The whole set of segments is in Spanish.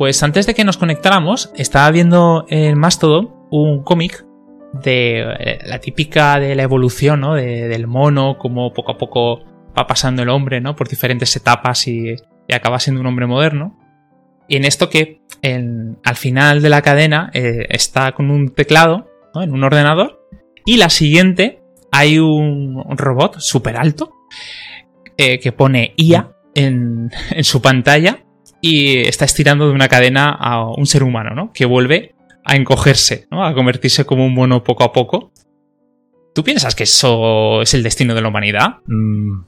pues antes de que nos conectáramos, estaba viendo en Mastodon un cómic de eh, la típica de la evolución, ¿no? del mono, como poco a poco va pasando el hombre, ¿no? Por diferentes etapas y, acaba siendo un hombre moderno. Y en esto que al final de la cadena eh, está con un teclado, ¿no? En un ordenador. Y la siguiente hay un, robot súper alto eh, que pone IA en, en su pantalla y está estirando de una cadena a un ser humano, ¿no? Que vuelve a encogerse, ¿no? A convertirse como un mono poco a poco. ¿Tú piensas que eso es el destino de la humanidad? Mm,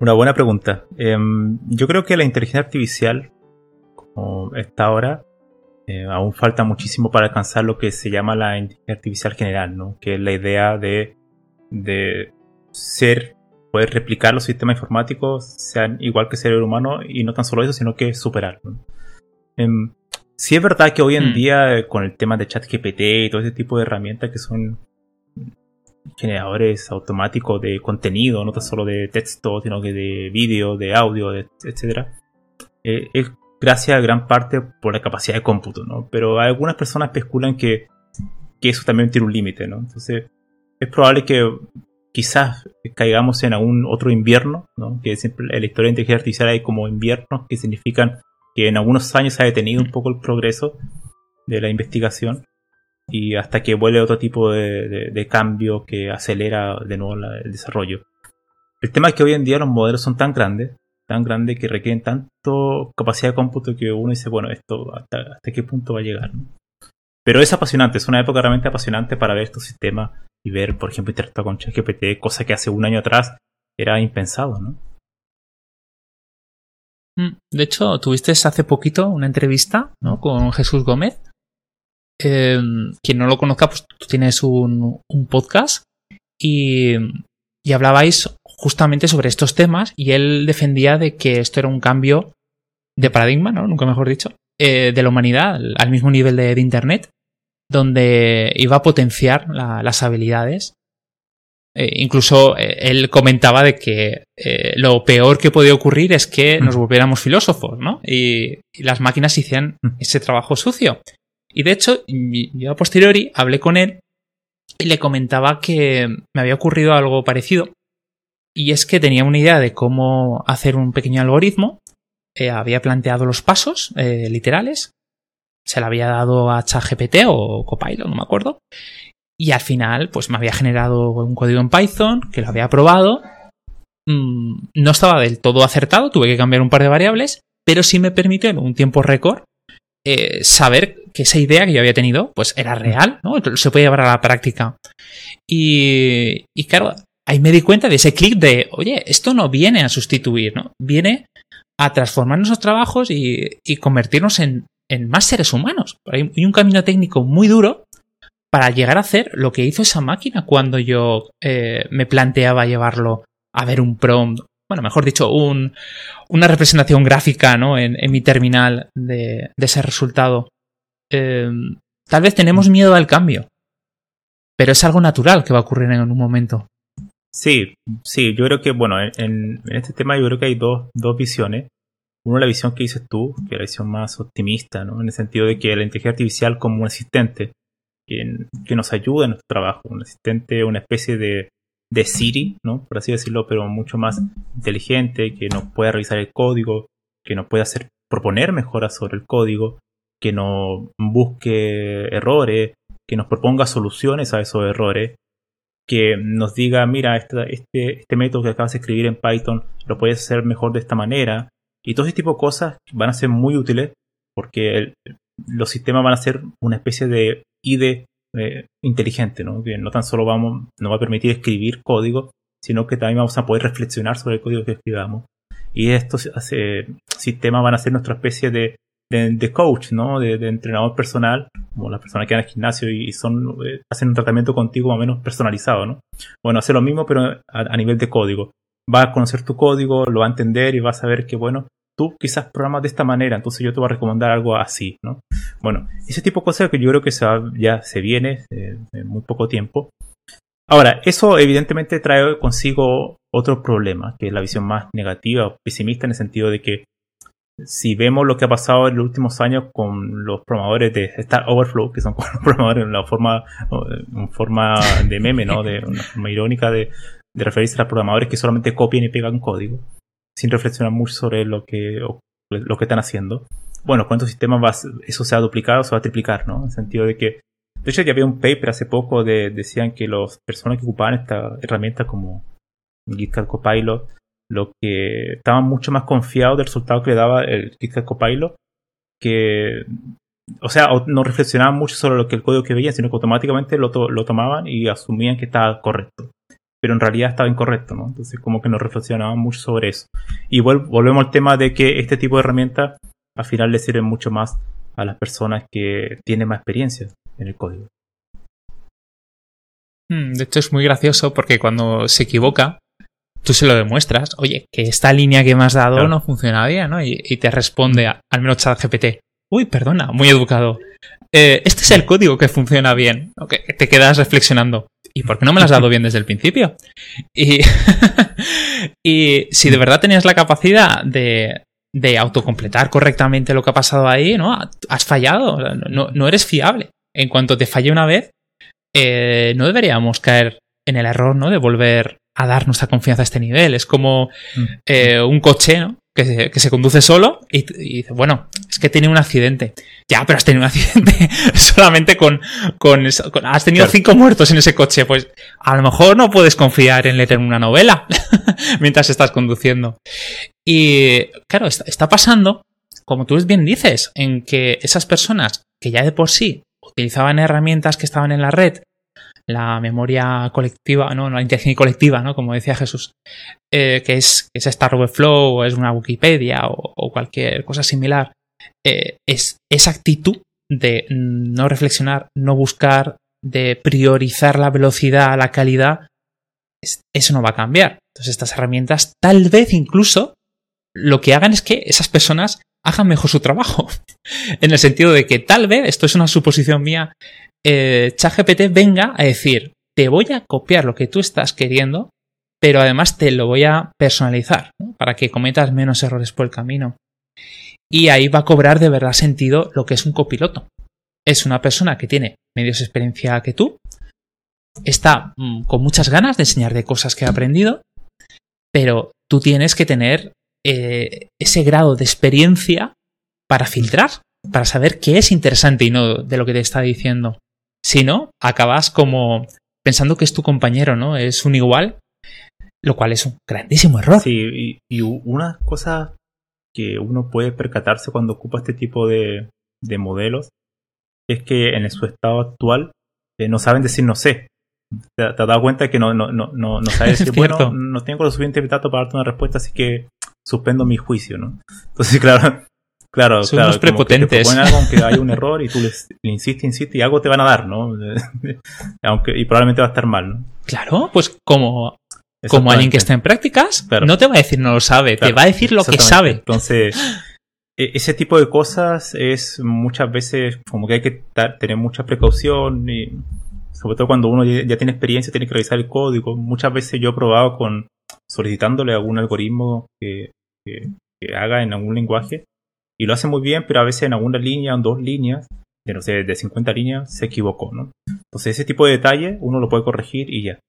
una buena pregunta. Em, yo creo que la inteligencia artificial, como está ahora, eh, aún falta muchísimo para alcanzar lo que se llama la inteligencia artificial general, ¿no? Que es la idea de, de ser, poder replicar los sistemas informáticos, sean igual que ser humano, y no tan solo eso, sino que superar. Em, Sí es verdad que hoy en mm. día con el tema de ChatGPT y todo ese tipo de herramientas que son generadores automáticos de contenido, no tan solo de texto, sino que de vídeo, de audio, etc. Eh, es gracias a gran parte por la capacidad de cómputo, ¿no? Pero algunas personas especulan que, que eso también tiene un límite, ¿no? Entonces es probable que quizás caigamos en algún otro invierno, ¿no? Que siempre en la historia de inteligencia artificial hay como inviernos que significan que en algunos años ha detenido un poco el progreso de la investigación y hasta que vuelve otro tipo de, cambio que acelera de nuevo el desarrollo. El tema es que hoy en día los modelos son tan grandes, tan grandes que requieren tanto capacidad de cómputo que uno dice, bueno, esto hasta, qué punto va a llegar. Pero es apasionante, es una época realmente apasionante para ver estos sistemas y ver, por ejemplo, interactuar con ChatGPT, cosa que hace un año atrás era impensado, ¿no? Mm, de hecho, tuviste hace poquito una entrevista ¿no? con Jesús Gómez. Em, quien no lo conozca, pues tú tienes un, podcast y, y, hablabais justamente sobre estos temas y él defendía de que esto era un cambio de paradigma, ¿no? Nunca mejor dicho, eh, de la humanidad al mismo nivel de, Internet, donde iba a potenciar las habilidades eh, incluso eh, él comentaba de que eh, lo peor que podía ocurrir es que nos volviéramos filósofos, ¿no? Y, las máquinas hicieran ese trabajo sucio. Y de hecho, yo a posteriori hablé con él y le comentaba que me había ocurrido algo parecido. Y es que tenía una idea de cómo hacer un pequeño algoritmo. había planteado los pasos literales. Se lo había dado a ChatGPT o Copilot, no me acuerdo. Y al final, pues me había generado un código en Python que lo había probado. Mm, no estaba del todo acertado, tuve que cambiar un par de variables, pero sí me permitió en un tiempo récord eh, saber que esa idea que yo había tenido, pues era real, ¿no? Se puede llevar a la práctica. Y, y claro, ahí me di cuenta de ese clic de, oye, esto no viene a sustituir, ¿no? Viene a transformar nuestros trabajos y, convertirnos en, en, más seres humanos. Hay un camino técnico muy duro para llegar a hacer lo que hizo esa máquina cuando yo eh, me planteaba llevarlo a ver un prompt, bueno, mejor dicho, un, una representación gráfica ¿no? en, mi terminal de, ese resultado. Em, tal vez tenemos miedo al cambio, pero es algo natural que va a ocurrir en un momento. Sí, sí, yo creo que, bueno, en, este tema yo creo que hay dos, dos visiones. Una, la visión que dices tú, que es la visión más optimista, ¿no? En el sentido de que la inteligencia artificial como un asistente que, nos ayude en nuestro trabajo, un asistente, una especie de, de Siri, ¿no? Por así decirlo, pero mucho más inteligente, que nos pueda revisar el código, que nos pueda hacer proponer mejoras sobre el código, que nos busque errores, que nos proponga soluciones a esos errores, que nos diga, mira, este, este, este método que acabas de escribir en Python lo puedes hacer mejor de esta manera. Y todo ese tipo de cosas van a ser muy útiles porque los sistemas van a ser una especie de IDE eh, inteligente, ¿no? que no tan solo vamos, nos va a permitir escribir código, sino que también vamos a poder reflexionar sobre el código que escribamos. Y estos sistemas van a ser nuestra especie de, de, coach, ¿no? De, entrenador personal, como las personas que van al gimnasio y son, eh, hacen un tratamiento contigo más o menos personalizado, ¿no? Bueno, hace lo mismo, pero a, a, nivel de código. Va a conocer tu código, lo va a entender y va a saber que, bueno, tú quizás programas de esta manera, entonces yo te voy a recomendar algo así, ¿no? Bueno, ese tipo de cosas que yo creo que ya se viene eh, en muy poco tiempo. Ahora, eso evidentemente trae consigo otro problema, que es la visión más negativa o pesimista en el sentido de que si vemos lo que ha pasado en los últimos años con los programadores de Star Overflow, que son programadores en la forma, en forma de meme, ¿no? De una forma irónica de referirse a los programadores que solamente copian y pegan código, sin reflexionar mucho sobre lo que, lo que están haciendo. Bueno, ¿cuántos sistemas eso se ha duplicado o se va a triplicar, ¿no? En el sentido de que, de hecho, ya había un paper hace poco de, decían que las personas que ocupaban esta herramienta como GitHub Copilot lo que estaban mucho más confiados del resultado que le daba el GitHub Copilot, que, o sea, no reflexionaban mucho sobre lo que el código que veían, sino que automáticamente lo, lo tomaban y asumían que estaba correcto. Pero en realidad estaba incorrecto, ¿no? Entonces, como que no reflexionaban mucho sobre eso. Y volvemos al tema de que este tipo de herramientas al final le sirven mucho más a las personas que tienen más experiencia en el código. Hmm, de hecho, es muy gracioso porque cuando se equivoca, tú se lo demuestras, oye, que esta línea que me has dado no funciona bien, ¿no? Y, te responde, al menos ChatGPT, uy, perdona, muy educado. Eh, este es el código que funciona bien. que te quedas reflexionando. ¿Y por qué no me lo has dado bien desde el principio? Y, si de verdad tenías la capacidad de, de autocompletar correctamente lo que ha pasado ahí, ¿no? Has fallado, no, no eres fiable. En cuanto te falle una vez, eh, no deberíamos caer en el error, ¿no? De volver a dar nuestra confianza a este nivel. Es como mm. eh, un coche, ¿no? Que se, que se conduce solo y, dice, bueno, es que tiene un accidente. Ya, pero has tenido un accidente solamente con, con, has tenido cinco muertos en ese coche. Pues a lo mejor no puedes confiar en leer una novela mientras estás conduciendo. Y claro, está, está pasando, como tú bien dices, en que esas personas que ya de por sí utilizaban herramientas que estaban en la red la memoria colectiva, no, la inteligencia colectiva, ¿no? Como decía Jesús, eh, que es, es Star Overflow o es una Wikipedia o, cualquier cosa similar, eh, es esa actitud de no reflexionar, no buscar, de priorizar la velocidad, la calidad, eso no va a cambiar. Entonces estas herramientas tal vez incluso lo que hagan es que esas personas hagan mejor su trabajo. en el sentido de que tal vez, esto es una suposición mía, eh, ChatGPT venga a decir, te voy a copiar lo que tú estás queriendo, pero además te lo voy a personalizar, para que cometas menos errores por el camino. Y ahí va a cobrar de verdad sentido lo que es un copiloto. Es una persona que tiene menos experiencia que tú, está mm, con muchas ganas de enseñarte cosas que ha aprendido, pero tú tienes que tener eh, ese grado de experiencia para filtrar, para saber qué es interesante y no de lo que te está diciendo. Si no, acabas como pensando que es tu compañero, ¿no? Es un igual, lo cual es un grandísimo error. Sí, y, una cosa que uno puede percatarse cuando ocupa este tipo de, modelos es que en su estado actual eh, no saben decir no sé. Te, has dado cuenta que no, no, no, no, no sabes decir, bueno, no tengo lo suficiente para darte una respuesta, así que suspendo mi juicio, ¿no? Entonces, claro, Claro, Son claro. Unos prepotentes. Que te algo aunque hay un error y tú le, insistes, insistes y algo te van a dar, ¿no? aunque, y probablemente va a estar mal, ¿no? Claro, pues como, como alguien que está en prácticas, no te va a decir no lo sabe, te va a decir lo que sabe. Entonces, e, ese tipo de cosas es muchas veces como que hay que tener mucha precaución y sobre todo cuando uno ya, tiene experiencia, tiene que revisar el código. Muchas veces yo he probado con solicitándole algún algoritmo que, que haga en algún lenguaje y lo hace muy bien, pero a veces en alguna línea, en dos líneas, de no sé, de 50 líneas, se equivocó, ¿no? Entonces ese tipo de detalle uno lo puede corregir y ya.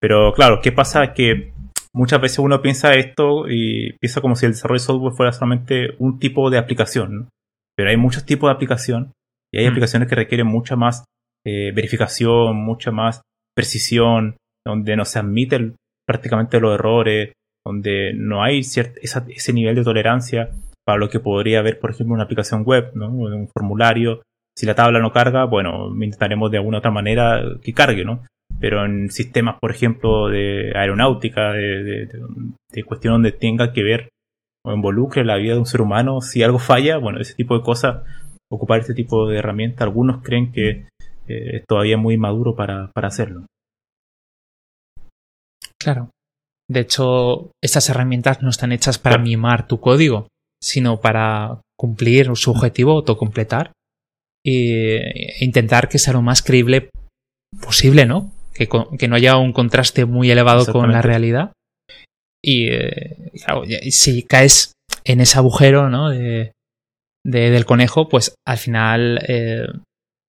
Pero claro, ¿qué pasa? Que muchas veces uno piensa esto y piensa como si el desarrollo de software fuera solamente un tipo de aplicación, ¿no? Pero hay muchos tipos de aplicación y hay mm. aplicaciones que requieren mucha más eh, verificación, mucha más precisión, donde no se admiten prácticamente los errores, donde no hay ese nivel de tolerancia para lo que podría haber, por ejemplo, una aplicación web, ¿no? un formulario. Si la tabla no carga, bueno, intentaremos de alguna otra manera que cargue, ¿no? Pero en sistemas, por ejemplo, de aeronáutica, de, cuestión donde tenga que ver o involucre la vida de un ser humano, si algo falla, bueno, ese tipo de cosas, ocupar este tipo de herramientas, algunos creen que eh, es todavía muy maduro para, para hacerlo. Claro. De hecho, estas herramientas no están hechas para mimar tu código, sino para cumplir su objetivo, autocompletar e intentar que sea lo más creíble posible, ¿no? Que, que no haya un contraste muy elevado con la realidad. Y eh, si caes en ese agujero, ¿no? De, del conejo, pues al final eh,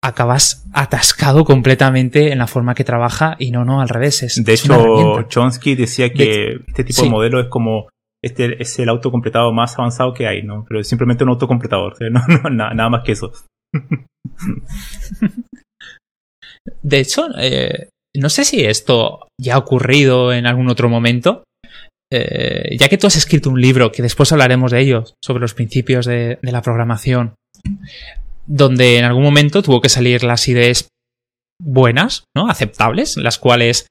acabas atascado completamente en la forma que trabaja y no, no, al revés. Es, de hecho, Chomsky decía que este tipo de modelo es como este es el autocompletado más avanzado que hay, ¿no? Pero es simplemente un autocompletador, no, no, nada más que eso. De hecho, eh, no sé si esto ya ha ocurrido en algún otro momento, eh, ya que tú has escrito un libro, que después hablaremos de ello, sobre los principios de, la programación, donde en algún momento tuvo que salir las ideas buenas, ¿no? Aceptables, las cuales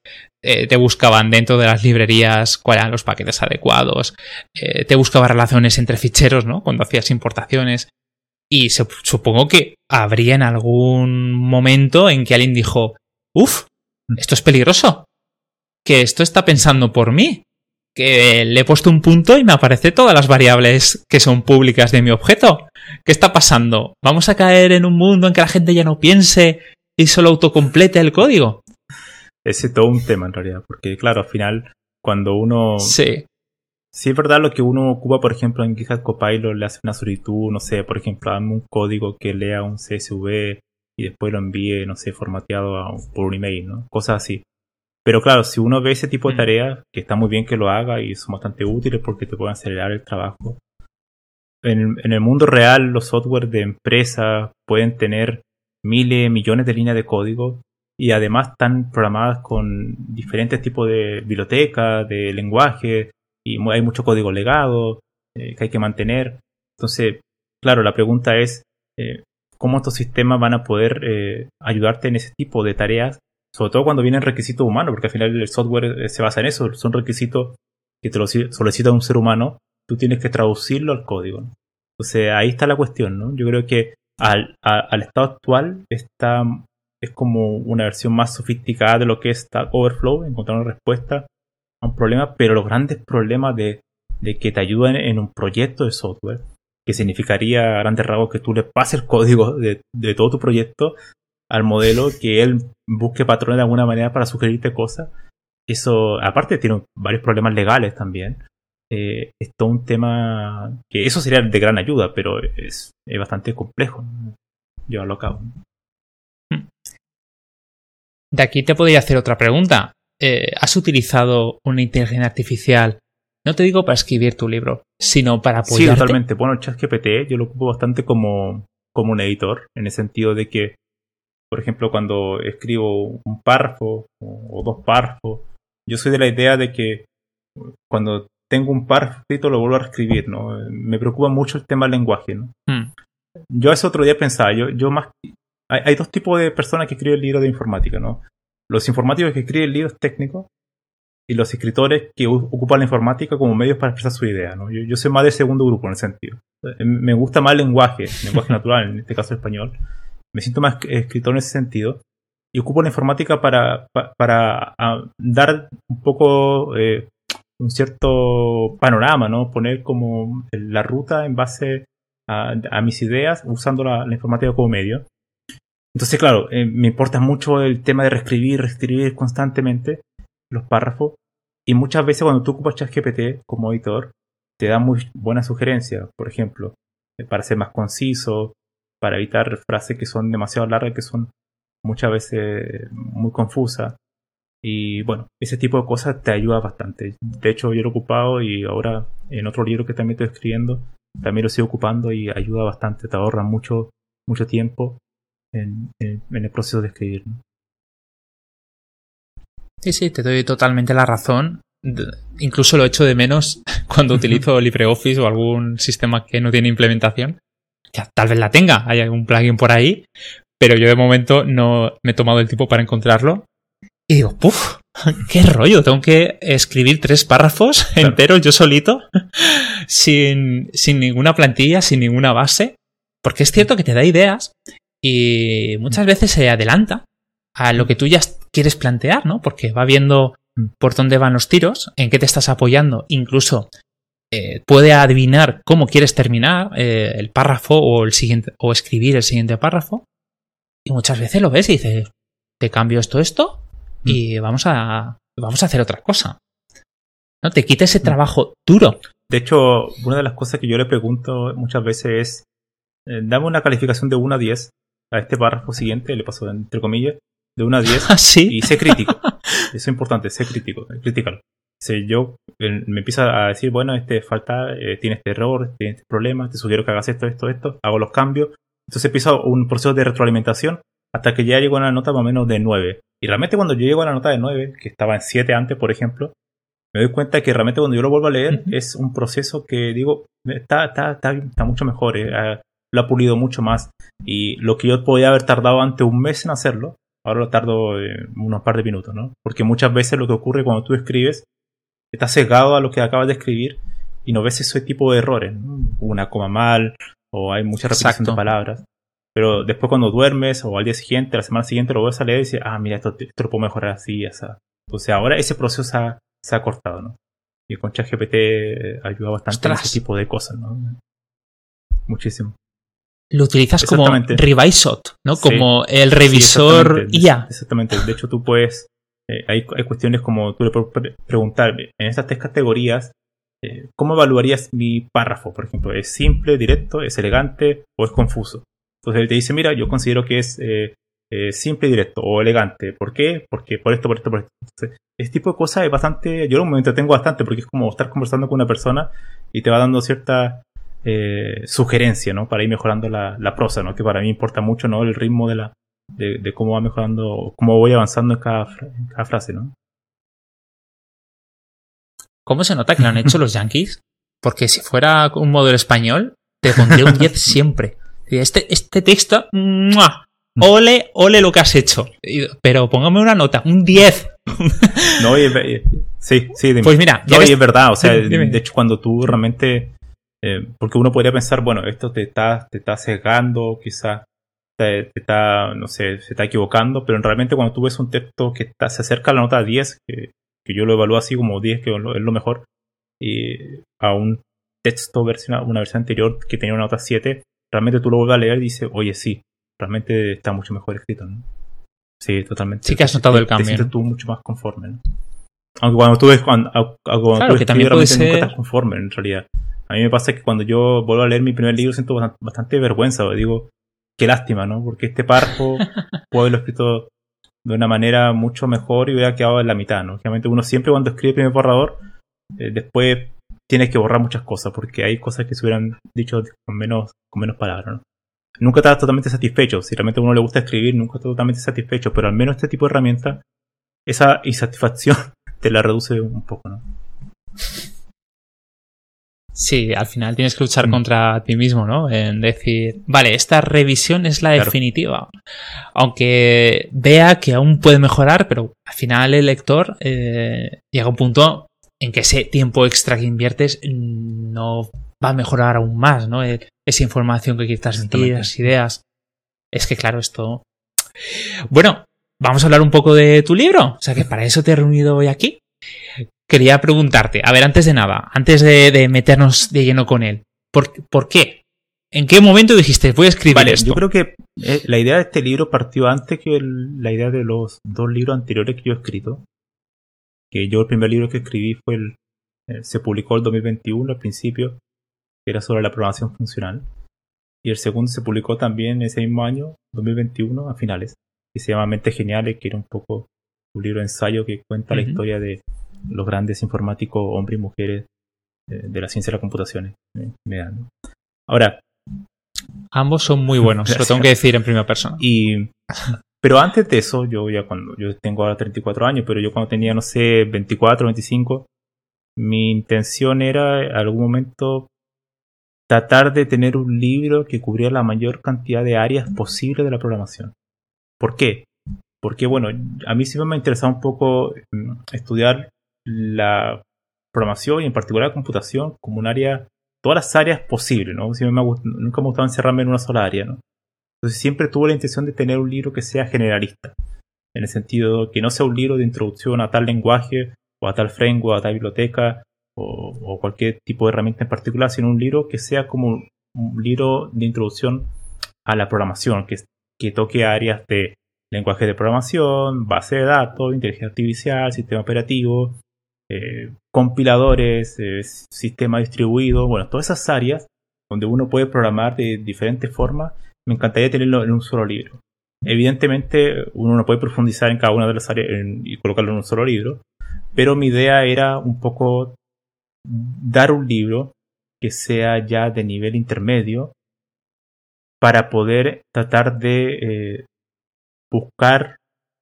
eh, te buscaban dentro de las librerías cuáles eran los paquetes adecuados, te buscaba relaciones entre ficheros, ¿no? Cuando hacías importaciones. Y supongo que habría en algún momento en que alguien dijo, uff, esto es peligroso, que esto está pensando por mí, que le he puesto un punto y me aparece todas las variables que son públicas de mi objeto. ¿Qué está pasando? ¿Vamos a caer en un mundo en que la gente ya no piense y solo autocomplete el código? Ese es todo un tema en realidad, porque claro, al final, cuando uno... Sí. Sí, es verdad lo que uno ocupa, por ejemplo, en GitHub Copilot, le hace una solicitud, no sé, por ejemplo, dame un código que lea un CSV y después lo envíe, no sé, formateado por un email, ¿no? Cosas así. Pero claro, si uno ve ese tipo de mm. tareas, que está muy bien que lo haga y son bastante útiles porque te pueden acelerar el trabajo. En, en el mundo real, los software de empresas pueden tener miles, millones de líneas de código y además están programadas con diferentes tipos de bibliotecas, de lenguaje, y hay mucho código legado eh, que hay que mantener. Entonces, claro, la pregunta es eh, cómo estos sistemas van a poder eh, ayudarte en ese tipo de tareas, sobre todo cuando vienen requisitos humanos, porque al final el software se basa en eso, son requisitos que te lo solicita un ser humano, tú tienes que traducirlo al código. Entonces, ahí está la cuestión, ¿no? Yo creo que al, al estado actual está, es como una versión más sofisticada de lo que es Stack Overflow, encontrar una respuesta un problema, pero los grandes problemas de, que te ayuden en un proyecto de software, que significaría a grandes rasgos que tú le pases el código de, todo tu proyecto al modelo, que él busque patrones de alguna manera para sugerirte cosas. Eso, aparte, tiene varios problemas legales también. Eh, es todo un tema que eso sería de gran ayuda, pero es, es bastante complejo llevarlo a cabo. De aquí te podría hacer otra pregunta. Eh, has utilizado una inteligencia artificial, no te digo para escribir tu libro, sino para apoyarte. Sí, totalmente. Bueno, ChatGPT yo lo ocupo bastante como, como un editor, en el sentido de que, por ejemplo, cuando escribo un párrafo o, dos párrafos, yo soy de la idea de que cuando tengo un párrafo escrito lo vuelvo a escribir, ¿no? Me preocupa mucho el tema del lenguaje, ¿no? Hmm. Yo ese otro día pensaba, yo, yo más... Hay, hay, dos tipos de personas que escriben libros de informática, ¿no? los informáticos que escriben libros técnicos y los escritores que ocupan la informática como medios para expresar su idea. ¿no? Yo, soy más del segundo grupo en ese sentido. Eh, me gusta más el lenguaje, el lenguaje natural, en este caso el español. Me siento más escritor en ese sentido. Y ocupo la informática para, para, dar un poco eh, un cierto panorama, ¿no? Poner como la ruta en base a, mis ideas usando la informática como medio. Entonces, claro, eh, me importa mucho el tema de reescribir, reescribir constantemente los párrafos. Y muchas veces cuando tú ocupas ChatGPT como editor, te da muy buenas sugerencias. Por ejemplo, eh, para ser más conciso, para evitar frases que son demasiado largas, que son muchas veces muy confusas. Y bueno, ese tipo de cosas te ayuda bastante. De hecho, yo lo he ocupado y ahora en otro libro que también estoy escribiendo, también lo estoy ocupando y ayuda bastante, te ahorra mucho, mucho tiempo en, el proceso de escribir. Sí, sí, te doy totalmente la razón. Incluso lo echo de menos cuando utilizo LibreOffice o algún sistema que no tiene implementación. Ya, tal vez la tenga, hay algún plugin por ahí, pero yo de momento no me he tomado el tiempo para encontrarlo. Y digo, ¡puf! ¡Qué rollo! Tengo que escribir tres párrafos enteros yo solito, sin, sin ninguna plantilla, sin ninguna base. Porque es cierto que te da ideas y muchas veces se adelanta a lo que tú ya quieres plantear, ¿no? Porque va viendo por dónde van los tiros, en qué te estás apoyando, incluso eh, puede adivinar cómo quieres terminar eh, el párrafo o el siguiente o escribir el siguiente párrafo. Y muchas veces lo ves y dices, te cambio esto, esto y vamos a vamos a hacer otra cosa. ¿No? Te quita ese trabajo duro. De hecho, una de las cosas que yo le pregunto muchas veces es, eh, dame una calificación de 1 a 10 a este párrafo siguiente, le paso entre comillas, de 1 a 10 ¿Ah, ¿Sí? y sé crítico. Eso es importante, sé crítico, critical. Si yo me empieza a decir, bueno, este falta, eh, tiene este error, tiene este problema, te sugiero que hagas esto, esto, esto, hago los cambios. Entonces empiezo un proceso de retroalimentación hasta que ya llego a una nota más o menos de 9. Y realmente cuando yo llego a la nota de 9, que estaba en 7 antes, por ejemplo, me doy cuenta que realmente cuando yo lo vuelvo a leer es un proceso que digo, está, está, está, está mucho mejor, eh, lo ha pulido mucho más. Y lo que yo podía haber tardado antes un mes en hacerlo, ahora lo tardo eh, unos par de minutos, ¿no? Porque muchas veces lo que ocurre cuando tú escribes, estás cegado a lo que acabas de escribir y no ves ese tipo de errores, una coma mal o hay mucha repetición de palabras. Pero después cuando duermes o al día siguiente, la semana siguiente lo vuelves a leer y dices, ah, mira, esto, esto lo puedo mejorar así, así. Entonces ahora ese proceso se ha, se ha cortado, ¿no? Y con ChatGPT eh, ayuda bastante en ese tipo de cosas, ¿no? Muchísimo. Lo utilizas como Revisot, ¿no? Como el revisor IA. Exactamente. De hecho, tú puedes. Eh, hay, hay, cuestiones como tú le puedes preguntar en estas tres categorías. Eh, ¿Cómo evaluarías mi párrafo? Por ejemplo, ¿es simple, directo, es elegante o es confuso? Entonces él te dice, mira, yo considero que es eh, eh, simple y directo o elegante. ¿Por qué? Porque por esto, por esto, por esto. Entonces, este tipo de cosas es bastante, yo me entretengo bastante porque es como estar conversando con una persona y te va dando cierta eh, sugerencia, ¿no? Para ir mejorando la, prosa, ¿no? Que para mí importa mucho, ¿no? El ritmo de la, de, cómo va mejorando, cómo voy avanzando en cada, en cada frase, ¿no? ¿Cómo se nota que lo han hecho los yankees? Porque si fuera un modelo español, te pondría un 10 siempre. Este, este texto, ole, ole lo que has hecho. Pero póngame una nota, un 10. No, sí, sí, Pues mira, no, es verdad, o sea, de hecho cuando tú realmente, eh, porque uno podría pensar, bueno, esto te está, te está cegando, quizás te, está, no sé, se está equivocando, pero realmente cuando tú ves un texto que se acerca a la nota 10, que, que yo lo evalúo así como 10, que es lo mejor, y a un texto, versión, una versión anterior que tenía una nota 7, realmente tú lo vuelves a leer y dices, oye, sí, realmente está mucho mejor escrito, ¿no? Sí, totalmente. Sí que has notado el cambio. Te sientes tú mucho más conforme, ¿no? Aunque cuando tú ves, cuando, cuando claro, que también puede ser... nunca estás conforme, en realidad. A mí me pasa que cuando yo vuelvo a leer mi primer libro siento bastante, vergüenza, digo, qué lástima, ¿no? Porque este párrafo puedo haberlo escrito de una manera mucho mejor y hubiera quedado en la mitad, ¿no? Obviamente uno siempre cuando escribe el primer borrador, eh, después tienes que borrar muchas cosas porque hay cosas que se hubieran dicho con menos, con menos palabras. ¿no? Nunca estás totalmente satisfecho. Si realmente a uno le gusta escribir, nunca estás totalmente satisfecho, pero al menos este tipo de herramienta, esa insatisfacción te la reduce un poco. ¿no? Sí, al final tienes que luchar mm. contra ti mismo, ¿no? En decir, vale, esta revisión es la definitiva. Aunque vea que aún puede mejorar, pero al final el lector eh, llega a un punto en que ese tiempo extra que inviertes no va a mejorar aún más, ¿no? Eh, esa información que transmitir, las ideas. Es que, claro, esto. Bueno, vamos a hablar un poco de tu libro. O sea que para eso te he reunido hoy aquí. Quería preguntarte, a ver, antes de nada, antes de, meternos de lleno con él, ¿por, qué? ¿En qué momento dijiste, voy a escribir esto? Yo creo que eh, la idea de este libro partió antes que la idea de los dos libros anteriores que yo he escrito que yo el primer libro que escribí fue el, eh, se publicó el 2021 al principio, que era sobre la programación funcional. Y el segundo se publicó también ese mismo año, 2021, a finales, y se llama Mentes Geniales, que era un poco un libro de ensayo que cuenta la historia de los grandes informáticos, hombres y mujeres eh, de la ciencia de la computación. Eh, Ahora. Ambos son muy buenos, lo tengo que decir en primera persona. Y pero antes de eso, yo ya cuando, yo tengo ahora 34 años, pero yo cuando tenía, no sé, 24, 25, mi intención era en algún momento tratar de tener un libro que cubriera la mayor cantidad de áreas posible de la programación. ¿Por qué? Porque, bueno, a mí siempre me ha interesado un poco mm, estudiar la programación y en particular la computación como un área, todas las áreas posibles, ¿no? Siempre me ha, nunca me ha gustado encerrarme en una sola área, ¿no? Entonces siempre tuve la intención de tener un libro que sea generalista, en el sentido que no sea un libro de introducción a tal lenguaje o a tal framework, a tal biblioteca o, cualquier tipo de herramienta en particular, sino un libro que sea como un, libro de introducción a la programación, que, que toque áreas de lenguaje de programación, base de datos, inteligencia artificial, sistema operativo, eh, compiladores, eh, sistema distribuido, bueno, todas esas áreas donde uno puede programar de diferentes formas, me encantaría tenerlo en un solo libro. Evidentemente, uno no puede profundizar en cada una de las áreas y colocarlo en un solo libro, pero mi idea era un poco dar un libro que sea ya de nivel intermedio para poder tratar de eh, buscar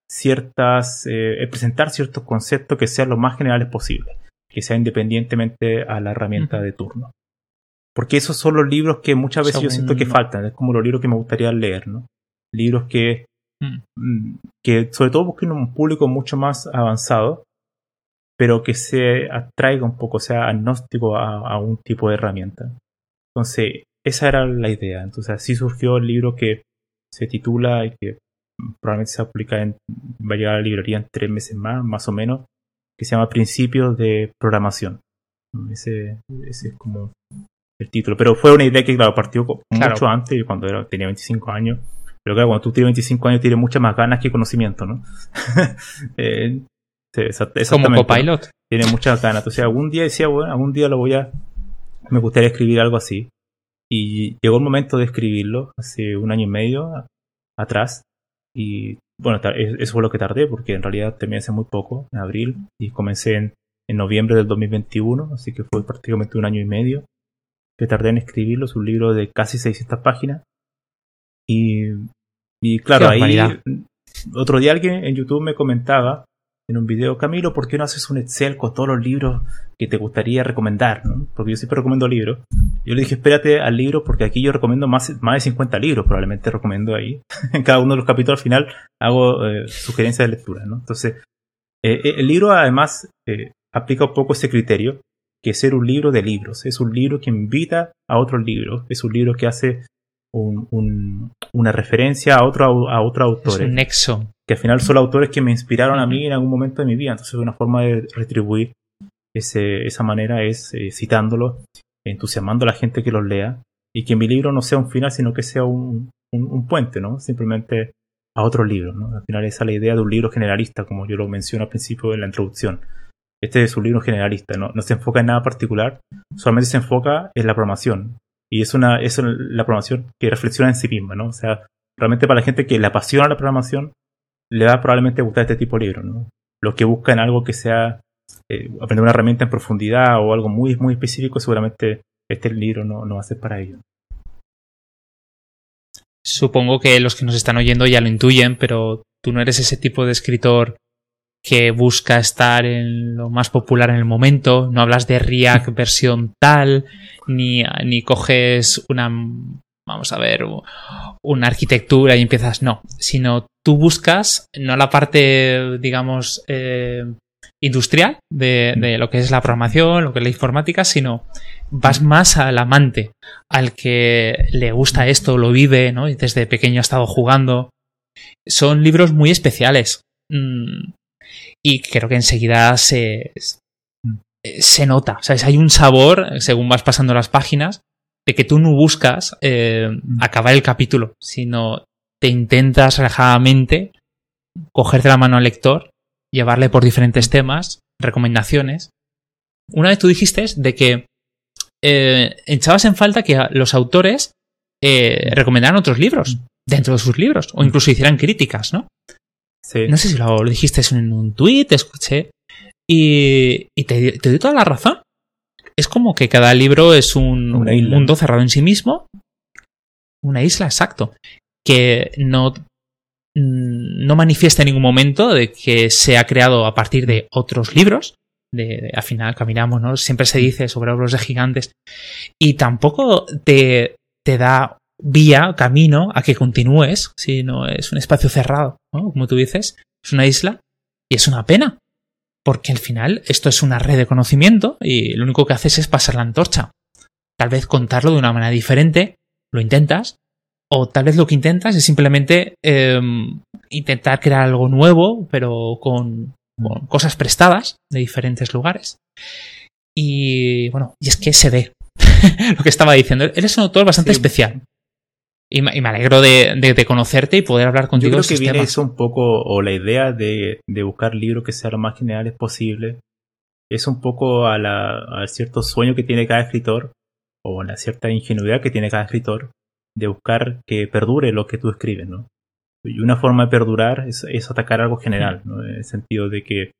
ciertas, eh, presentar ciertos conceptos que sean lo más generales posible, que sea independientemente a la herramienta de turno. Porque esos son los libros que muchas veces yo siento que faltan, es como los libros que me gustaría leer, ¿no? Libros que, mm. Mm, que sobre todo busquen un público mucho más avanzado, pero que se atraiga un poco, sea agnóstico a, a un tipo de herramienta. Entonces, esa era la idea. Entonces así surgió el libro que se titula y que probablemente se va a publicar en, va a llegar a la librería en tres meses más, más o menos, que se llama Principios de Programación. Ese, ese es como el título. Pero fue una idea que, claro, partió mucho antes, cuando era, tenía 25 años. Pero claro, cuando tú tienes 25 años tienes muchas más ganas que conocimiento, ¿no? eh, Como copilot. Tiene muchas ganas. Entonces algún día decía, bueno, algún día lo voy a... Me gustaría escribir algo así. Y llegó el momento de escribirlo, hace un año y medio atrás. Y bueno, eso fue lo que tardé, porque en realidad terminé hace muy poco, en abril, y comencé en, en noviembre del 2021, así que fue prácticamente un año y medio que tardé en escribirlo. Es un libro de casi 600 páginas. Y, y claro, ahí otro día alguien en YouTube me comentaba en un video, Camilo, ¿por qué no haces un Excel con todos los libros que te gustaría recomendar? Porque yo siempre recomiendo libros. Yo le dije, espérate al libro porque aquí yo recomiendo más, más de 50 libros, probablemente recomiendo ahí. en cada uno de los capítulos al final hago eh, sugerencias de lectura. ¿no? Entonces, eh, eh, el libro además aplica un poco ese criterio, que es ser un libro de libros. Es un libro que invita a otros libros. Es un libro que hace una referencia a otro, a otro autor. Es un nexo que al final son autores que me inspiraron a mí en algún momento de mi vida. Entonces una forma de retribuir ese, esa manera es eh, citándolo, entusiasmando a la gente que los lea y que mi libro no sea un final, sino que sea un, un, puente, ¿no? Simplemente a otro libro, ¿no? Al final esa es la idea de un libro generalista, como yo lo menciono al principio en la introducción. Este es un libro generalista, ¿no? no se enfoca en nada particular, solamente se enfoca en la programación. Y es una es la programación que reflexiona en sí misma, ¿no? O sea, realmente para la gente que le apasiona la programación, le va probablemente a gustar este tipo de libro, ¿no? Los que buscan algo que sea eh, aprender una herramienta en profundidad o algo muy, muy específico, seguramente este libro no, no va a ser para ellos. Supongo que los que nos están oyendo ya lo intuyen, pero tú no eres ese tipo de escritor que busca estar en lo más popular en el momento, no hablas de React versión tal, ni, ni coges una vamos a ver, una arquitectura y empiezas, no, sino tú buscas no la parte, digamos, eh, industrial de, de, lo que es la programación, lo que es la informática, sino vas más al amante, al que le gusta esto, lo vive, ¿no? Y desde pequeño ha estado jugando. Son libros muy especiales. Mm, y creo que enseguida se, se nota. Sea, hay un sabor, según vas pasando las páginas, de que tú no buscas eh, acabar el capítulo, sino te intentas relajadamente cogerte la mano al lector, llevarle por diferentes temas, recomendaciones. Una vez tú dijiste de que eh, echabas en falta que los autores eh, recomendaran otros libros dentro de sus libros, o incluso hicieran críticas, ¿no? Sí. No sé si lo, dijiste en un tuit, escuché, y, y te, te doy toda la razón es como que cada libro es un, mundo cerrado en sí mismo. Una isla, exacto. Que no, mm, no manifiesta en ningún momento de que se ha creado a partir de otros libros. De, al final caminamos, ¿no? Siempre se dice sobre obras de gigantes. Y tampoco te, te da vía, camino a que continúes, sino es un espacio cerrado, ¿no? Como tú dices, es una isla y es una pena, porque al final esto es una red de conocimiento y lo único que haces es pasar la antorcha. Tal vez contarlo de una manera diferente, lo intentas, o tal vez lo que intentas es simplemente em, intentar crear algo nuevo, pero con, cosas prestadas de diferentes lugares. Y bueno, y es que se ve lo que estaba diciendo. Eres un autor bastante especial. Y me, alegro de, conocerte y poder hablar contigo. Yo creo que viene eso un poco, o la idea de, buscar libros que sean lo más generales posible. es un poco a, la, cierto sueño que tiene cada escritor o a la cierta ingenuidad que tiene cada escritor de buscar que perdure lo que tú escribes, ¿no? Y una forma de perdurar es, atacar algo general, ¿no? En el sentido de que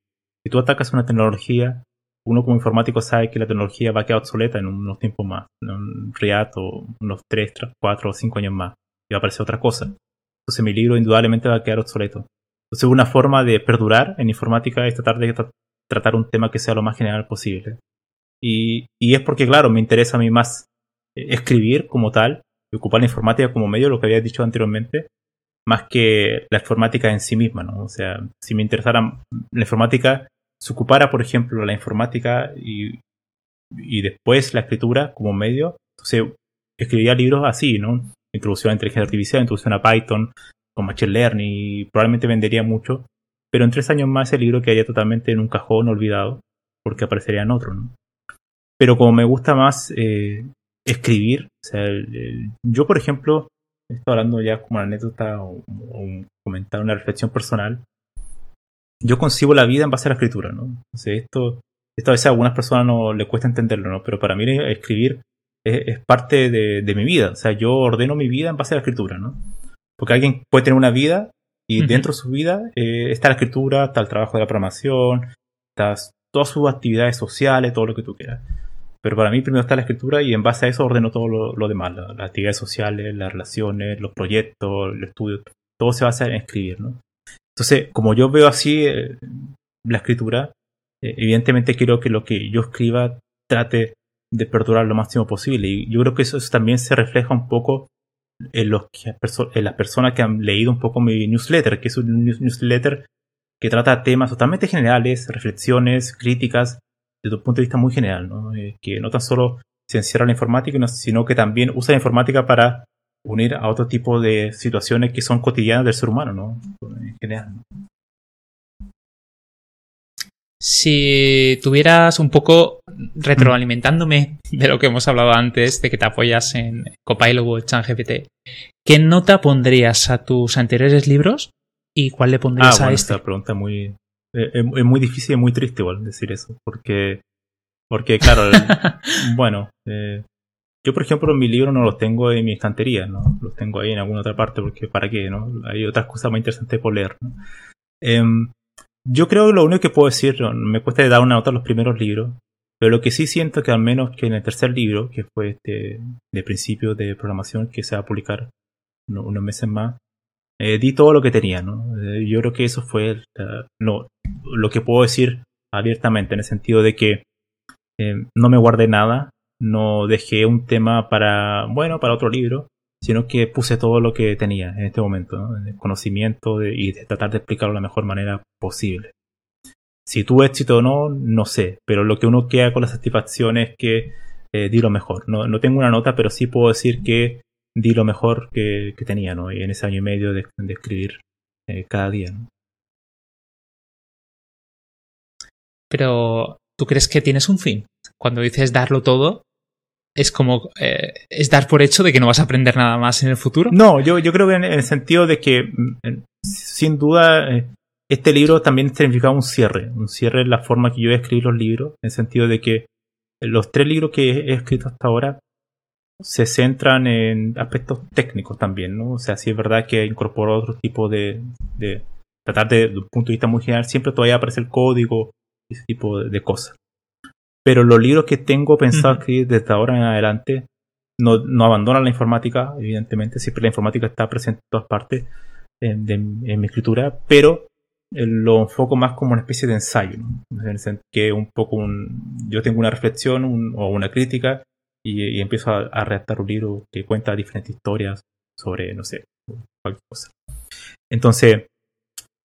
si tú atacas una tecnología, uno como informático sabe que la tecnología va a quedar obsoleta en unos tiempos más, en un React o unos 3, 4 o 5 años más, y va a aparecer otra cosa. Entonces mi libro indudablemente va a quedar obsoleto. Entonces una forma de perdurar en informática es tratar de tratar un tema que sea lo más general posible. Y, y es porque, claro, me interesa a mí más eh, escribir como tal, y ocupar la informática como medio, lo que había dicho anteriormente, más que la informática en sí misma, ¿no? O sea, si me interesara la informática, se ocupara, por ejemplo, la informática y, y después la escritura como medio, entonces escribiría libros así, ¿no? Introducción a inteligencia artificial, introducción a Python, con Machine Learning, y probablemente vendería mucho, pero en tres años más el libro quedaría totalmente en un cajón olvidado, porque aparecería en otro, ¿no? Pero como me gusta más eh, escribir, o sea, yo por ejemplo, estoy hablando ya como una anécdota o, comentario, una reflexión personal, yo concibo la vida en base a la escritura, ¿no? esto, esto a veces a algunas personas no le cuesta entenderlo, ¿no? Pero para mí escribir es, parte de, mi vida, o sea, yo ordeno mi vida en base a la escritura, ¿no? Porque alguien puede tener una vida y dentro de su vida eh, está la escritura, está el trabajo de la programación, está todas sus actividades sociales, todo lo que tú quieras. Pero para mí primero está la escritura y en base a eso ordeno todo lo, demás, las actividades sociales, las relaciones, los proyectos, el estudio, todo se basa en escribir, ¿no? Entonces, como yo veo así eh, la escritura, eh, evidentemente quiero que lo que yo escriba trate de perdurar lo máximo posible. Y yo creo que eso, también se refleja un poco en, los, en las personas que han leído un poco mi newsletter, que es un newsletter que trata temas totalmente generales, reflexiones, críticas, desde un punto de vista muy general, ¿no? Eh, que no tan solo se encierra la informática, sino que también usa la informática para unir a otro tipo de situaciones que son cotidianas del ser humano, ¿no? En general. Si tuvieras un poco retroalimentándome de lo que hemos hablado antes, de que te apoyas en Copilot o ChatGPT, ¿qué nota pondrías a tus anteriores libros y cuál le pondrías ah, a este? Esta pregunta muy, eh, es, muy difícil y muy triste igual decir eso, porque, porque claro, bueno, eh, yo por ejemplo mi libro no los tengo en mi estantería, ¿no? Los tengo ahí en alguna otra parte porque para qué, ¿no? Hay otras cosas más interesantes por leer, ¿no? Em, yo creo que lo único que puedo decir, me cuesta dar una nota a los primeros libros, pero lo que sí siento que al menos que en el tercer libro, que fue este de principio de programación, que se va a publicar unos meses más, eh, di todo lo que tenía, ¿no? Eh, yo creo que eso fue no, lo que puedo decir abiertamente, en el sentido de que eh, no me guardé nada, no dejé un tema para, bueno, para otro libro, sino que puse todo lo que tenía en este momento, ¿no? conocimiento y de tratar de explicarlo de la mejor manera posible. Si tuve éxito o no, no sé, pero lo que uno queda con la satisfacción es que di lo mejor. No, no tengo una nota, pero sí puedo decir que di lo mejor que, tenía, ¿no? En ese año y medio de, escribir eh, cada día, ¿no? Pero, ¿tú crees que tienes un fin? Cuando dices darlo todo, es como, eh, es dar por hecho de que no vas a aprender nada más en el futuro. No, yo, yo creo que en, el sentido de que, mm, sin duda, eh, este libro también significaba un cierre, un cierre en la forma que yo he escrito los libros, en el sentido de que los tres libros que he escrito hasta ahora se centran en aspectos técnicos también, ¿no? O sea, sí es verdad que incorporo otro tipo de, de tratar de, un punto de vista muy general, siempre todavía aparece el código ese tipo de, cosas. Pero los libros que tengo pensado escribir desde ahora en adelante no, no, abandonan la informática, evidentemente, siempre la informática está presente en todas partes en, mi escritura, pero eh, lo enfoco más como una especie de ensayo, ¿no? que un poco un, yo tengo una reflexión o una crítica y, empiezo a, redactar un libro que cuenta diferentes historias sobre, no sé, cualquier cosa. Entonces,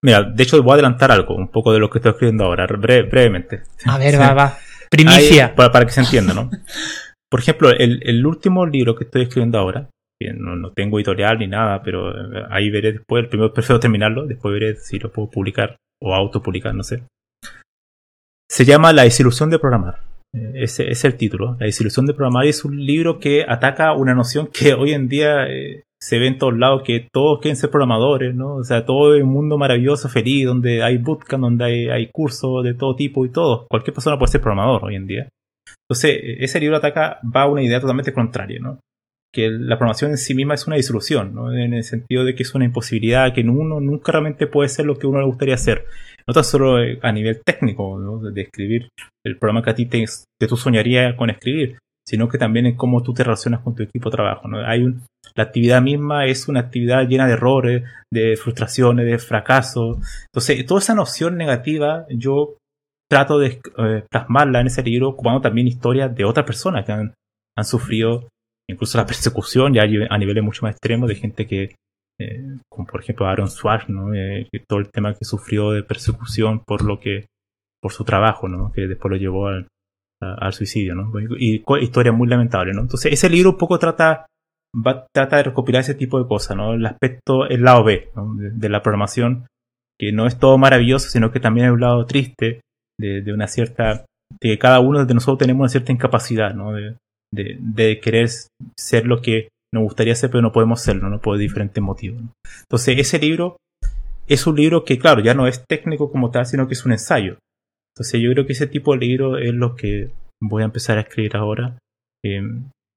mira, de hecho voy a adelantar algo, un poco de lo que estoy escribiendo ahora, brevemente. A ver, va, va. Primicia. para, que se entienda, ¿no? Por ejemplo, el, último libro que estoy escribiendo ahora, no, tengo editorial ni nada, pero eh, ahí veré después, el primero prefiero terminarlo, después veré si lo puedo publicar o autopublicar, no sé. Se llama La desilusión de programar. Ese es el título. La desilusión de programar es un libro que ataca una noción que hoy en día eh, se ve en todos lados que todos quieren ser programadores, ¿no? O sea, todo es un mundo maravilloso, feliz, donde hay bootcamp, donde hay, cursos de todo tipo y todo. Cualquier persona puede ser programador hoy en día. Entonces, ese libro ataca, va a una idea totalmente contraria, ¿no? Que la programación en sí misma es una disolución, ¿no? En el sentido de que es una imposibilidad, que uno nunca realmente puede ser lo que uno le gustaría hacer. No tan solo eh, a nivel técnico, ¿no? De escribir el programa que a ti te, que tú soñarías con escribir, sino que también en cómo tú te relacionas con tu equipo de trabajo, ¿no? Hay un, la actividad misma es una actividad llena de errores, de frustraciones, de fracasos. Entonces, toda esa noción negativa yo trato de eh, plasmarla en ese libro, ocupando también historias de otras personas que han, sufrido incluso la persecución ya a niveles mucho más extremos de gente que, eh, como por ejemplo Aaron Swartz, ¿no? Eh, todo el tema que sufrió de persecución por lo que, por su trabajo, ¿no? Que después lo llevó al, al suicidio, ¿no? Y, historia muy lamentable, ¿no? Entonces ese libro un poco trata va, trata de recopilar ese tipo de cosas, ¿no? El aspecto, el lado B de, la programación, que no es todo maravilloso, sino que también hay un lado triste de, una cierta, de que cada uno de nosotros tenemos una cierta incapacidad, ¿no? De, de, querer ser lo que nos gustaría ser, pero no podemos serlo, ¿no? Por diferentes motivos. Entonces, ese libro es un libro que, claro, ya no es técnico como tal, sino que es un ensayo. Entonces, yo creo que ese tipo de libro es lo que voy a empezar a escribir ahora. Eh,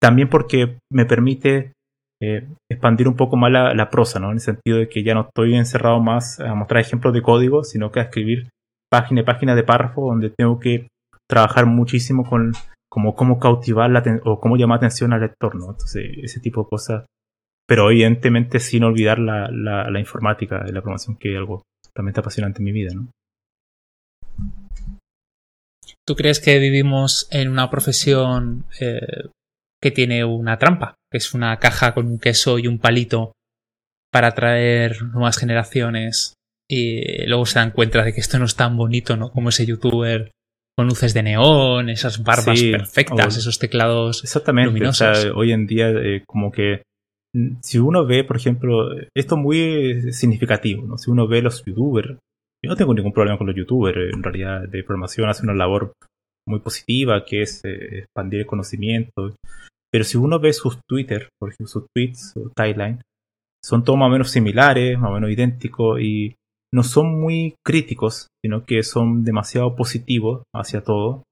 también porque me permite eh, expandir un poco más la, prosa, ¿no? En el sentido de que ya no estoy encerrado más a mostrar ejemplos de código, sino que a escribir página y página de párrafo donde tengo que trabajar muchísimo con como cómo cautivar la o cómo llamar atención al lector, ¿no? Entonces, ese tipo de cosas. Pero evidentemente sin olvidar la, la, informática y la programación, que es algo realmente apasionante en mi vida, ¿no? ¿Tú crees que vivimos en una profesión eh, que tiene una trampa, que es una caja con un queso y un palito para atraer nuevas generaciones y luego se dan cuenta de que esto no es tan bonito, ¿no? Como ese youtuber con luces de neón, esas barbas perfectas, esos teclados exactamente, luminosos. hoy en día eh, como que mm, si uno ve, por ejemplo, esto es muy significativo, ¿no? Si uno ve los youtubers, yo no tengo ningún problema con los youtubers, en realidad de programación hacen una labor muy positiva que es eh, expandir el conocimiento pero si uno ve sus Twitter, por ejemplo, sus tweets o timeline, son todos más o menos similares, más o menos idénticos y no son muy críticos, sino que son demasiado positivos hacia todo.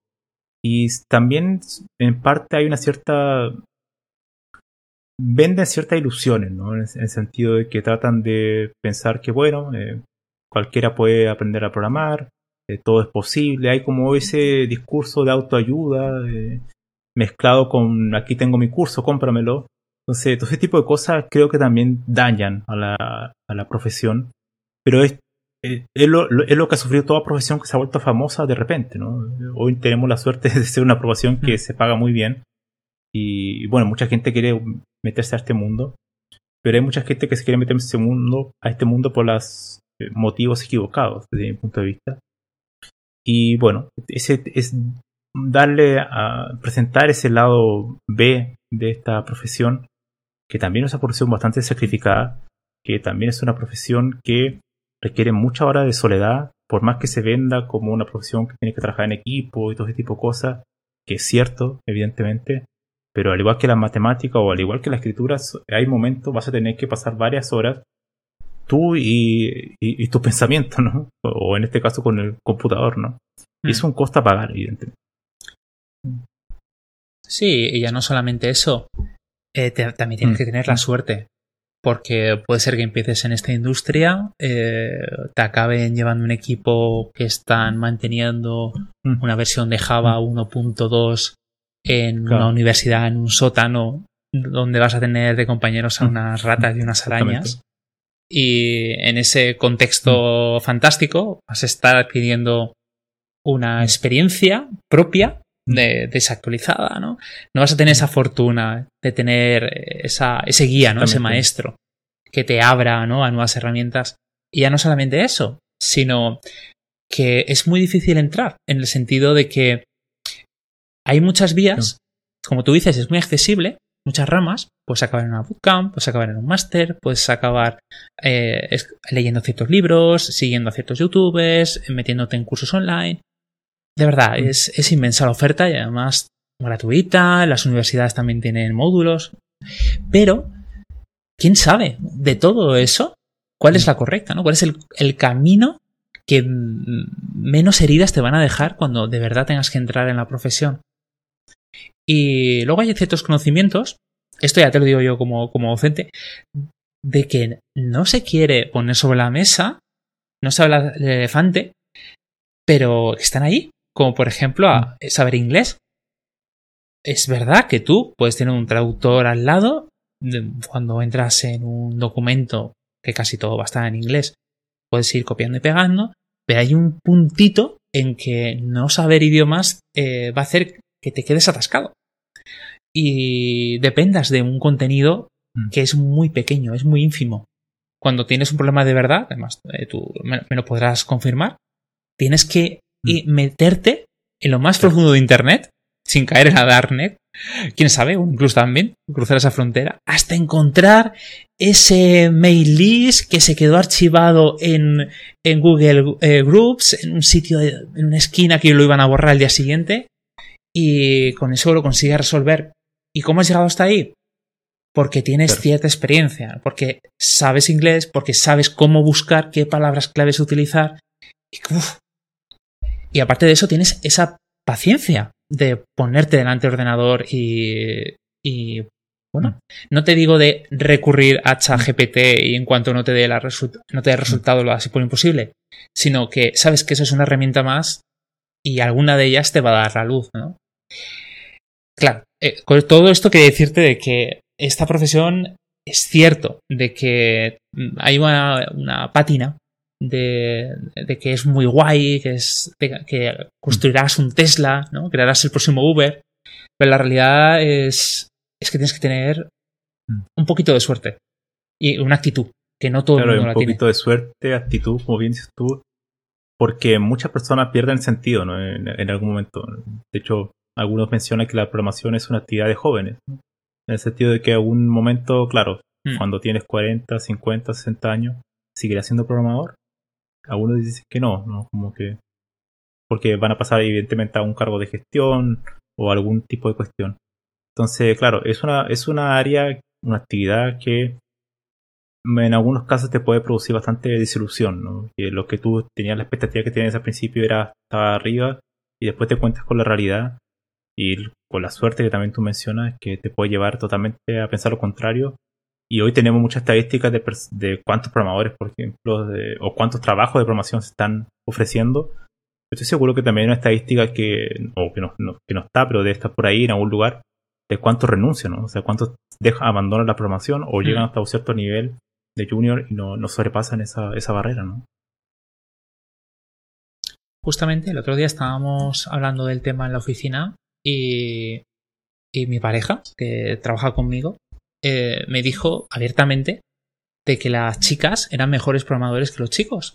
Y también en parte hay una cierta... venden ciertas ilusiones, ¿no? En el sentido de que tratan de pensar que, bueno, eh, cualquiera puede aprender a programar, eh, todo es posible, hay como ese discurso de autoayuda, mezclado con aquí tengo mi curso, cómpramelo. Entonces, todo ese tipo de cosas creo que también dañan a la, a la profesión. Pero es, eh, es, lo, es, lo, que ha sufrido toda profesión que se ha vuelto famosa de repente, ¿no? Hoy tenemos la suerte de ser una profesión que mm. se paga muy bien. Y bueno, mucha gente quiere meterse a este mundo. Pero hay mucha gente que se quiere meter a este mundo, a este mundo por los eh, motivos equivocados, desde mi punto de vista. Y bueno, ese es darle a presentar ese lado B de esta profesión, que también es una profesión bastante sacrificada, que también es una profesión que requiere mucha hora de soledad, por más que se venda como una profesión que tiene que trabajar en equipo y todo ese tipo de cosas, que es cierto, evidentemente, pero al igual que la matemática o al igual que la escritura, hay momentos vas a tener que pasar varias horas tú y, y, tu pensamiento, ¿no? O en este caso con el computador, ¿no? Y es mm. un costo a pagar, evidentemente. Sí, y ya no solamente eso, eh, también tienes que mm. tener la suerte. Porque puede ser que empieces en esta industria, eh, te acaben llevando un equipo que están manteniendo mm. una versión de Java 1.2 mm. en una universidad, en un sótano, donde vas a tener de compañeros a unas ratas y unas arañas. Y en ese contexto fantástico vas a estar adquiriendo una experiencia propia desactualizada, ¿no? No vas a tener esa fortuna de tener esa, ese guía, ¿no? Ese maestro que te abra, ¿no? A nuevas herramientas. Y ya no solamente eso, sino que es muy difícil entrar, en el sentido de que hay muchas vías, como tú dices, es muy accesible, muchas ramas, puedes acabar en una bootcamp, puedes acabar en un máster, puedes acabar eh, leyendo ciertos libros, siguiendo a ciertos youtubers, metiéndote en cursos online, de verdad, mm. es, inmensa la oferta y además gratuita, las universidades también tienen módulos, pero ¿quién sabe de todo eso? ¿Cuál es la correcta? ¿no? ¿Cuál es el, camino que menos heridas te van a dejar cuando de verdad tengas que entrar en la profesión? Y luego hay ciertos conocimientos, esto ya te lo digo yo como, como docente, de que no se quiere poner sobre la mesa, no se habla del elefante, pero están ahí, como por ejemplo a saber inglés. Es verdad que tú puedes tener un traductor al lado cuando entras en un documento que casi todo va a estar en inglés, puedes ir copiando y pegando, pero hay un puntito en que no saber idiomas eh, va a hacer que te quedes atascado y dependas de un contenido mm. que es muy pequeño, es muy ínfimo. Cuando tienes un problema de verdad, además eh, tú me, lo podrás confirmar, tienes que mm. meterte en lo más profundo de Internet, sin caer en la Darknet, quién sabe, incluso también cruzar esa frontera, hasta encontrar ese mail list que se quedó archivado en, en Google eh, Groups, en un sitio, en una esquina que lo iban a borrar el día siguiente, y con eso lo consigues resolver. ¿Y cómo has llegado hasta ahí? Porque tienes cierta experiencia, porque sabes inglés, porque sabes cómo buscar, qué palabras claves utilizar. Y, aparte de eso, tienes esa paciencia de ponerte delante del ordenador y, y bueno, mm. no te digo de recurrir a ChatGPT y en cuanto no te dé, la no te dé resultado lo así por imposible, sino que sabes que eso es una herramienta más y alguna de ellas te va a dar la luz, ¿no? Claro, eh, con todo esto quiere decirte de que esta profesión es cierto, de que hay una, pátina de, que es muy guay, que, es, que construirás un Tesla, ¿no? crearás el próximo Uber, pero la realidad es, es que tienes que tener un poquito de suerte y una actitud que no todo el mundo un poquito de suerte, actitud, como bien dices tú, porque muchas personas pierden sentido ¿no? en, algún momento. De hecho, algunos mencionan que la programación es una actividad de jóvenes, en el sentido de que en algún momento, claro, mm. cuando tienes 40, 50, 60 años, seguirás siendo programador. Algunos dicen que no, ¿no? Como que porque van a pasar evidentemente a un cargo de gestión o algún tipo de cuestión. Entonces, claro, es una, es una área, una actividad que en algunos casos te puede producir bastante desilusión, ¿no? Que lo que tú tenías la expectativa que tenías al principio era estar arriba y después te cuentas con la realidad y con la suerte que también tú mencionas, que te puede llevar totalmente a pensar lo contrario. Y hoy tenemos muchas estadísticas de, de cuántos programadores, por ejemplo, o cuántos trabajos de programación se están ofreciendo. Estoy seguro que también hay una estadística que, o que no, que no está, pero debe estar por ahí en algún lugar, de cuántos renuncian, ¿no? O sea, cuántos dejan, abandonan la programación o llegan mm. hasta un cierto nivel de junior y no, no sobrepasan esa, esa barrera, ¿no? Justamente el otro día estábamos hablando del tema en la oficina y, mi pareja, que trabaja conmigo, eh, me dijo abiertamente de que las chicas eran mejores programadores que los chicos.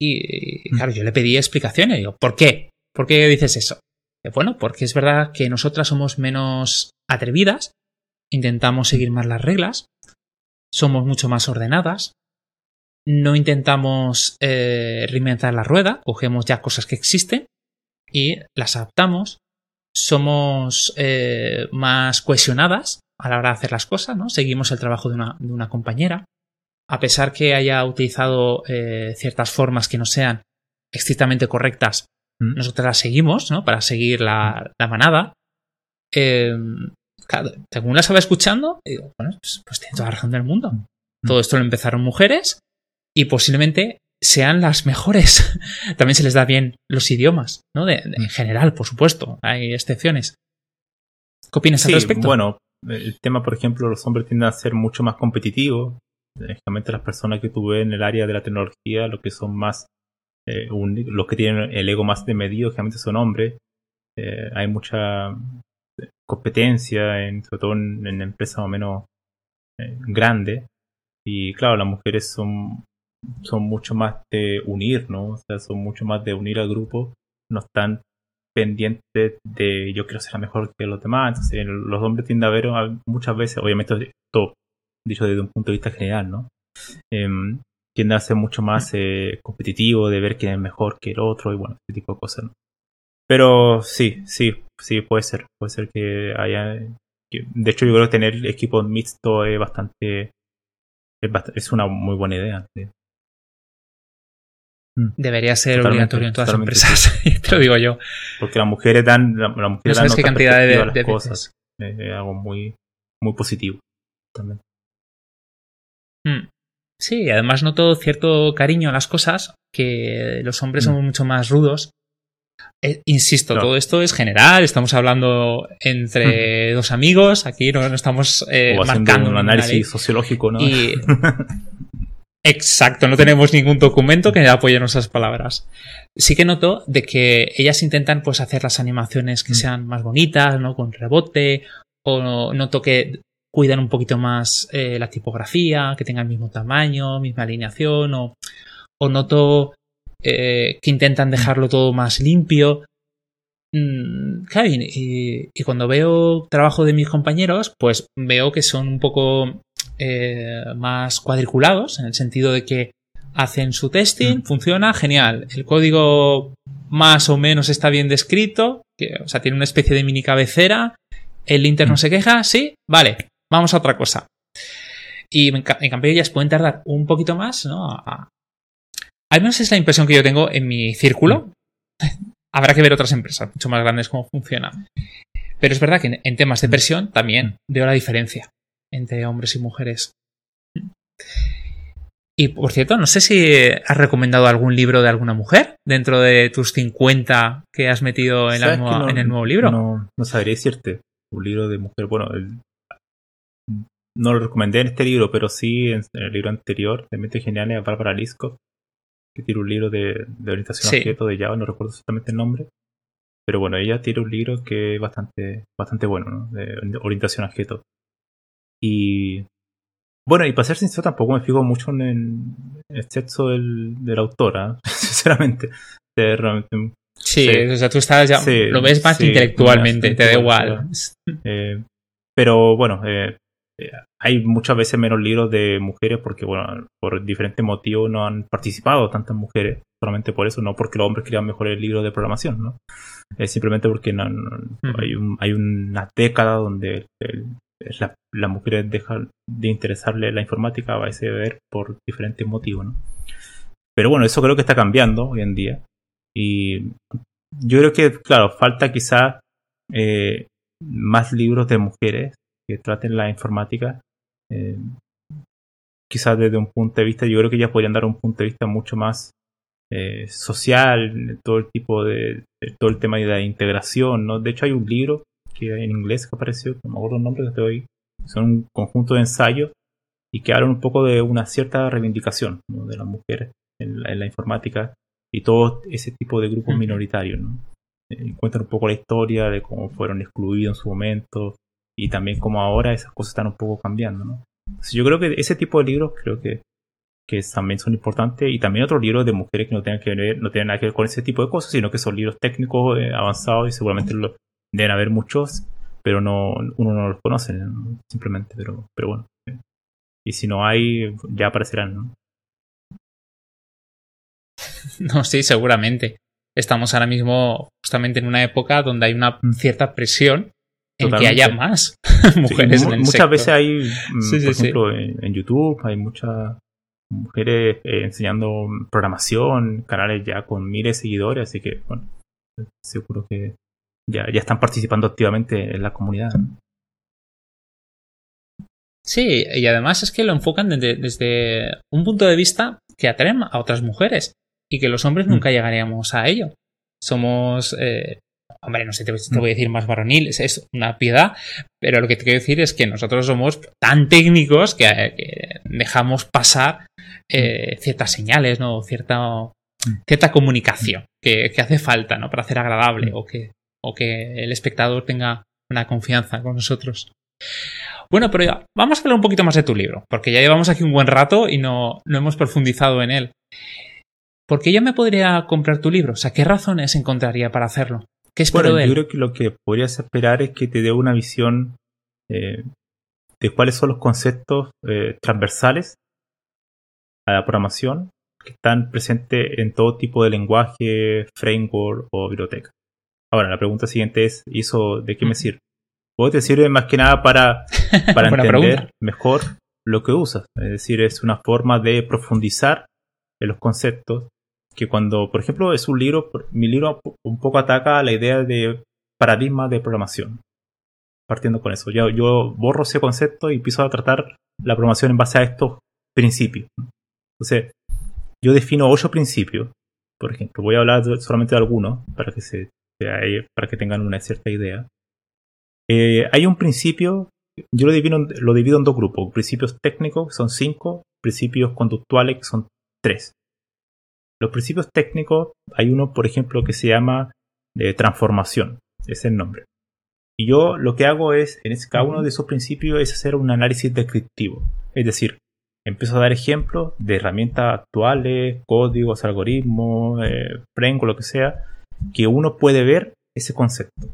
Y, claro, yo le pedí explicaciones. Digo, ¿por qué? ¿Por qué dices eso? Bueno, porque es verdad que nosotras somos menos atrevidas, intentamos seguir más las reglas, somos mucho más ordenadas, no intentamos eh, reinventar la rueda, cogemos ya cosas que existen y las adaptamos, somos eh, más cohesionadas a la hora de hacer las cosas, ¿no? Seguimos el trabajo de una, compañera. A pesar que haya utilizado eh, ciertas formas que no sean estrictamente correctas, mm. nosotros las seguimos, ¿no? Para seguir la, manada. Em, según la estaba escuchando, digo, bueno, pues, pues, tiene toda la razón del mundo. Mm. Todo esto lo empezaron mujeres y posiblemente sean las mejores. También se les da bien los idiomas, ¿no? en mm. general, por supuesto, hay excepciones. ¿Qué opinas al respecto? Bueno, el tema, por ejemplo, los hombres tienden a ser mucho más competitivos. Lógicamente las personas que tú ves en el área de la tecnología, los que son más, eh, los que tienen el ego más de medido, generalmente son hombres. Eh, hay mucha competencia, en, sobre todo en, empresas o menos eh, grandes. Y claro, las mujeres son son mucho más de unir, ¿no? O sea, son mucho más de unir al grupo, no están pendientes de yo quiero ser mejor que los demás. Entonces, los hombres tienden a ver muchas veces, obviamente, todo dicho desde un punto de vista general, ¿no? Eh, tienden a ser mucho más eh, competitivo, de ver quién es mejor que el otro y bueno, ese tipo de cosas, ¿no? Pero sí, sí, sí, puede ser. Puede ser que haya. de hecho, yo creo que tener equipos mixtos es bastante es, una muy buena idea. Mm. Debería ser obligatorio en todas las empresas, te lo digo yo. Porque las mujeres dan, la, mujeres dan qué cantidad de, las cosas. Es algo muy, muy positivo también. Mm. Sí, además noto cierto cariño a las cosas, que los hombres mm. son mucho más rudos. Eh, insisto, todo esto es general, estamos hablando entre dos amigos, aquí no, estamos eh, marcando un análisis sociológico, ¿no? Exacto, no tenemos ningún documento que apoye nuestras palabras. Sí que noto de que ellas intentan pues hacer las animaciones que mm. sean más bonitas, ¿no? Con rebote, o noto que cuidan un poquito más eh, la tipografía, que tenga el mismo tamaño, misma alineación, o, o noto eh, que intentan dejarlo todo más limpio. Mm, y, y, cuando veo trabajo de mis compañeros, pues veo que son un poco eh, más cuadriculados, en el sentido de que hacen su testing, mm. funciona, genial. El código más o menos está bien descrito, que, o sea, tiene una especie de mini cabecera. El linter no mm. se queja, sí, vale, vamos a otra cosa. Y en, cambio ellas pueden tardar un poquito más, ¿no? Al menos es la impresión que yo tengo en mi círculo. Mm. Habrá que ver otras empresas mucho más grandes cómo funciona. Pero es verdad que en temas de presión también veo la diferencia entre hombres y mujeres. Y por cierto, no sé si has recomendado algún libro de alguna mujer dentro de tus 50 que has metido en, en el nuevo libro. No, no sabría decirte. Un libro de mujer. Bueno, no lo recomendé en este libro, pero sí en, el libro anterior, de Mente Genial, a Bárbara Lisco, que tiene un libro de, orientación a objeto de Java, no recuerdo exactamente el nombre. Pero bueno, ella tiene un libro que es bastante, bastante bueno, ¿no? De orientación a objeto. Y bueno, y para ser sincero, tampoco me fijo mucho en el, sexo del, de la autora, sinceramente. realmente, sí, o sea, tú estás ya, lo ves más intelectualmente, te da igual. Eh, pero bueno, eh, eh, hay muchas veces menos libros de mujeres porque, bueno, por diferentes motivos no han participado tantas mujeres, solamente por eso, no porque los hombres querían mejorar el libro de programación, ¿no? Es simplemente porque no, hay, un, hay una década donde el, la, las mujeres dejan de interesarle la informática a ese ver por diferentes motivos, ¿no? Pero bueno, eso creo que está cambiando hoy en día. Y yo creo que, claro, falta quizá eh, más libros de mujeres que traten la informática. Eh, quizás desde un punto de vista, yo creo que ellas podrían dar un punto de vista mucho más eh, social, todo el tipo de, todo el tema de la integración, ¿no? De hecho hay un libro que en inglés que apareció, no me acuerdo el nombre que te doy, son un conjunto de ensayos y que hablan un poco de una cierta reivindicación de las mujeres en la, informática y todo ese tipo de grupos minoritarios. ¿no? Eh, cuentan un poco la historia de cómo fueron excluidos en su momento y también cómo ahora esas cosas están un poco cambiando. ¿no? yo creo que ese tipo de libros creo que, que también son importantes y también otros libros de mujeres que no tengan que ver, no tienen nada que ver con ese tipo de cosas, sino que son libros técnicos eh, avanzados y seguramente lo, Deben haber muchos, pero no uno no los conoce, simplemente, pero, pero bueno. Y si no hay, ya aparecerán, ¿no? No, sí, seguramente. Estamos ahora mismo justamente en una época donde hay una mm. cierta presión en que haya más mujeres en el Muchas veces hay, mm, por ejemplo, en, YouTube hay muchas mujeres eh, enseñando programación, canales ya con miles de seguidores, así que, bueno, seguro que ya, ya están participando activamente en la comunidad. Sí, y además es que lo enfocan desde, un punto de vista que atraen a otras mujeres y que los hombres nunca mm. llegaríamos a ello. Somos, eh, hombre, no sé, te, voy a decir más varonil, es, una piedad, pero lo que te quiero decir es que nosotros somos tan técnicos que, dejamos pasar eh, ciertas señales, ¿no? Cierta, mm. cierta comunicación que, que, hace falta, ¿no? Para hacer agradable o que o que el espectador tenga una confianza con nosotros. Bueno, pero ya, vamos a hablar un poquito más de tu libro, porque ya llevamos aquí un buen rato y no, no hemos profundizado en él. ¿Por qué yo me podría comprar tu libro? O sea, ¿qué razones encontraría para hacerlo? ¿Qué espero bueno, de él? Yo creo que lo que podrías esperar es que te dé una visión eh, de cuáles son los conceptos eh, transversales a la programación que están presentes en todo tipo de lenguaje, framework o biblioteca. Ahora, la pregunta siguiente es, ¿y eso de qué me sirve? ¿O te sirve más que nada para, para entender mejor lo que usas. Es decir, es una forma de profundizar en los conceptos que cuando, por ejemplo, es un libro, mi libro un poco ataca la idea de paradigma de programación. Partiendo con eso. Yo, yo borro ese concepto y empiezo a tratar la programación en base a estos principios. Entonces, yo defino ocho principios. Por ejemplo, voy a hablar solamente de algunos para que, se, para que tengan una cierta idea. Eh, hay un principio, yo lo divido, lo divido en dos grupos. Principios técnicos, que son cinco. Principios conductuales, que son tres. Los principios técnicos, hay uno, por ejemplo, que se llama de transformación. Es el nombre. Y yo lo que hago es, en cada uno de esos principios, es hacer un análisis descriptivo. Es decir, empiezo a dar ejemplos de herramientas actuales, códigos, algoritmos, eh, lo que sea, que uno puede ver ese concepto.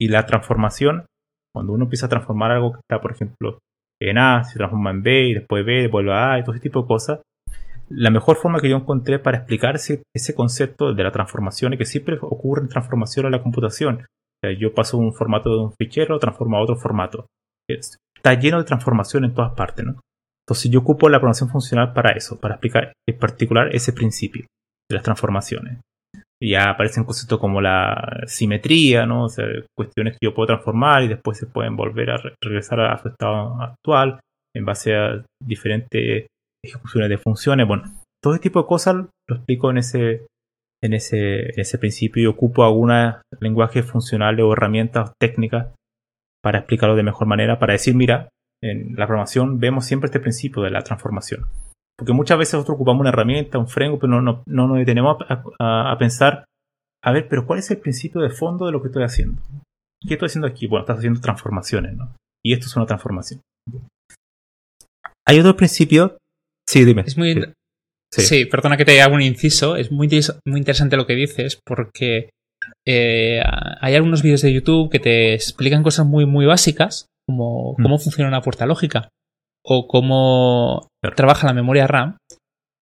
Y la transformación, cuando uno empieza a transformar algo que está, por ejemplo, en A, se transforma en B, y después B, vuelve a y todo ese tipo de cosas, la mejor forma que yo encontré para explicar ese, concepto de la transformación es que siempre ocurren transformaciones en la computación. yo paso un formato de un fichero, transformo a otro formato. Está lleno de transformación en todas partes, ¿no? Entonces yo ocupo la programación funcional para eso, para explicar en particular ese principio de las transformaciones. Ya aparecen conceptos como la simetría, ¿no? O sea, cuestiones que yo puedo transformar y después se pueden volver a regresar a su estado actual en base a diferentes ejecuciones de funciones. Bueno, todo este tipo de cosas lo explico en ese, en ese, en ese principio y ocupo algunos lenguajes funcionales o herramientas técnicas para explicarlo de mejor manera, para decir, mira, en la programación vemos siempre este principio de la transformación. Porque muchas veces nosotros ocupamos una herramienta, un framework, pero no, no, nos detenemos a, pensar, a ver, pero ¿cuál es el principio de fondo de lo que estoy haciendo? ¿Qué estoy haciendo aquí? Bueno, estás haciendo transformaciones, ¿no? Y esto es una transformación. Hay otro principio. Sí, dime. Es muy. Sí. perdona que te haga un inciso. Es muy, muy interesante lo que dices porque eh, hay algunos vídeos de YouTube que te explican cosas muy, muy básicas, como mm. cómo funciona una puerta lógica o cómo trabaja la memoria RAM,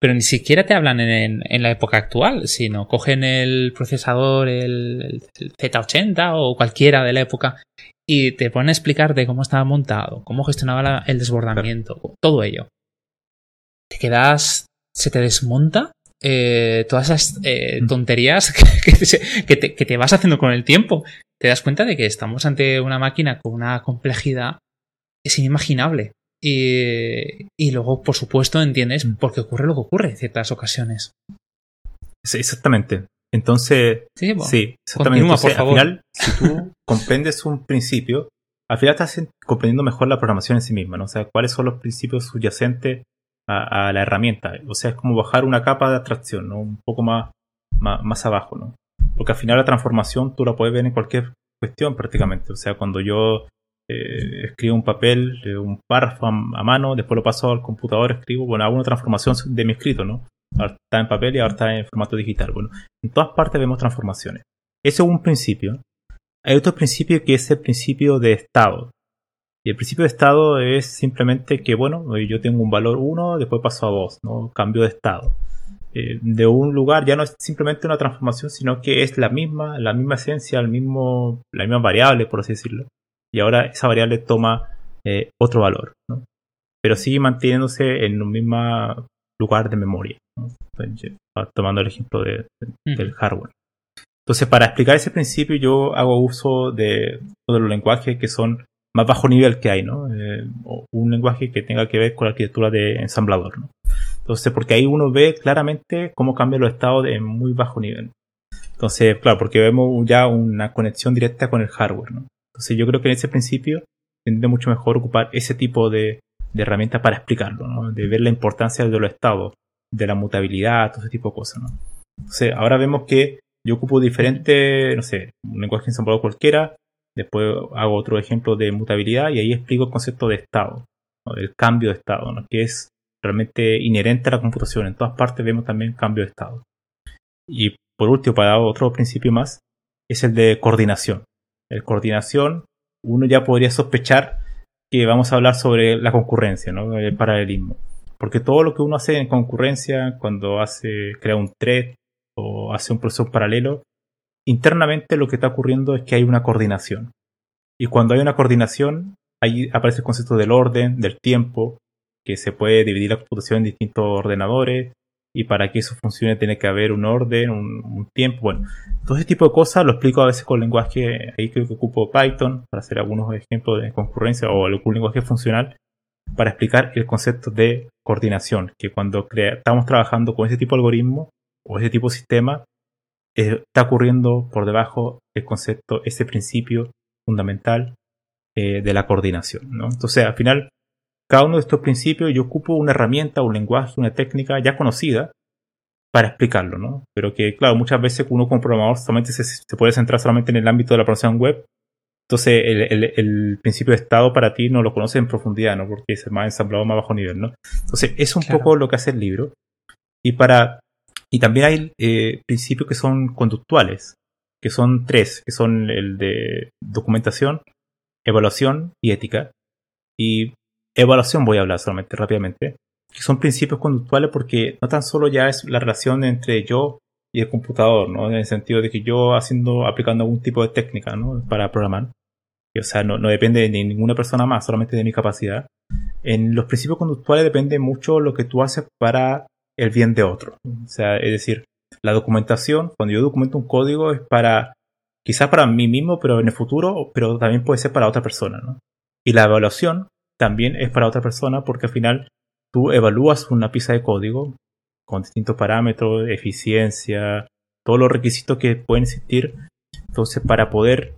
pero ni siquiera te hablan en, la época actual, sino cogen el procesador, el, Z80 o cualquiera de la época y te ponen a explicar de cómo estaba montado, cómo gestionaba el desbordamiento, todo ello. Te quedas, se te desmonta eh, todas esas eh, mm. tonterías que, te, que, te, vas haciendo con el tiempo. Te das cuenta de que estamos ante una máquina con una complejidad es inimaginable. Y, luego, por supuesto, entiendes mm. por qué ocurre lo que ocurre en ciertas ocasiones. Sí, exactamente. Entonces, sí, exactamente. por favor. Al final, si tú comprendes un principio, al final estás comprendiendo mejor la programación en sí misma, ¿no? O sea, cuáles son los principios subyacentes a, la herramienta. O sea, es como bajar una capa de abstracción, ¿no? Un poco más, más, más, abajo, ¿no? Porque al final la transformación tú la puedes ver en cualquier cuestión prácticamente. O sea, cuando yo eh, escribo un papel, eh, un párrafo a, mano, después lo paso al computador, escribo, bueno, hago una transformación de mi escrito, ¿no? Ahora está en papel y ahora está en formato digital. Bueno, en todas partes vemos transformaciones. Eso es un principio. Hay otro principio que es el principio de estado. Y el principio de estado es simplemente que, bueno, yo tengo un valor 1, después paso a 2, ¿no? Cambio de estado. Eh, de un lugar ya no es simplemente una transformación, sino que es la misma, la misma esencia, el mismo, la misma variable, por así decirlo y ahora esa variable toma eh, otro valor, ¿no? pero sigue manteniéndose en un mismo lugar de memoria, tomando el ejemplo de, del hardware. Entonces, para explicar ese principio, yo hago uso de todos los lenguajes que son más bajo nivel que hay, ¿no? Eh, un lenguaje que tenga que ver con la arquitectura de ensamblador, ¿no? Entonces, porque ahí uno ve claramente cómo cambian los estados de muy bajo nivel. Entonces, claro, porque vemos ya una conexión directa con el hardware, ¿no? Entonces yo creo que en ese principio tendría mucho mejor ocupar ese tipo de, herramientas para explicarlo, ¿no? de ver la importancia de los estados, de la mutabilidad, todo ese tipo de cosas. ¿no? Entonces ahora vemos que yo ocupo diferente, no sé, un lenguaje ensamblador cualquiera, después hago otro ejemplo de mutabilidad y ahí explico el concepto de estado, el cambio de estado, ¿no? que es realmente inherente a la computación. En todas partes vemos también cambio de estado. Y por último, para otro principio más, es el de coordinación el coordinación, uno ya podría sospechar que vamos a hablar sobre la concurrencia, ¿no? el paralelismo. Porque todo lo que uno hace en concurrencia, cuando hace, crea un thread o hace un proceso paralelo, internamente lo que está ocurriendo es que hay una coordinación. Y cuando hay una coordinación, ahí aparece el concepto del orden, del tiempo, que se puede dividir la computación en distintos ordenadores y para que eso funcione tiene que haber un orden, un, tiempo. Bueno, todo ese tipo de cosas lo explico a veces con lenguaje, ahí creo que ocupo Python para hacer algunos ejemplos de concurrencia o algún lenguaje funcional para explicar el concepto de coordinación, que cuando estamos trabajando con ese tipo de algoritmo o ese tipo de sistema, eh, está ocurriendo por debajo el concepto, ese principio fundamental eh, de la coordinación. ¿no? Entonces, al final, cada uno de estos principios yo ocupo una herramienta, un lenguaje, una técnica ya conocida para explicarlo, ¿no? Pero que, claro, muchas veces uno como programador solamente se, puede centrar solamente en el ámbito de la programación web. Entonces, el, principio de estado para ti no lo conoces en profundidad, ¿no? Porque es más ensamblado, más bajo nivel, ¿no? Entonces, es un poco lo que hace el libro. Y para y también hay eh, principios que son conductuales, que son tres, que son el de documentación, evaluación y ética. Y evaluación voy a hablar solamente rápidamente, que son principios conductuales porque no tan solo ya es la relación entre yo y el computador, ¿no? En el sentido de que yo haciendo, aplicando algún tipo de técnica, ¿no? Para programar. o sea, no, no depende de ninguna persona más, solamente de mi capacidad. En los principios conductuales depende mucho lo que tú haces para el bien de otro. O sea, es decir, la documentación, cuando yo documento un código es para, quizás para mí mismo, pero en el futuro, pero también puede ser para otra persona, ¿no? Y la evaluación también es para otra persona porque al final tú evalúas una pieza de código con distintos parámetros, eficiencia, todos los requisitos que pueden existir. Entonces, para poder,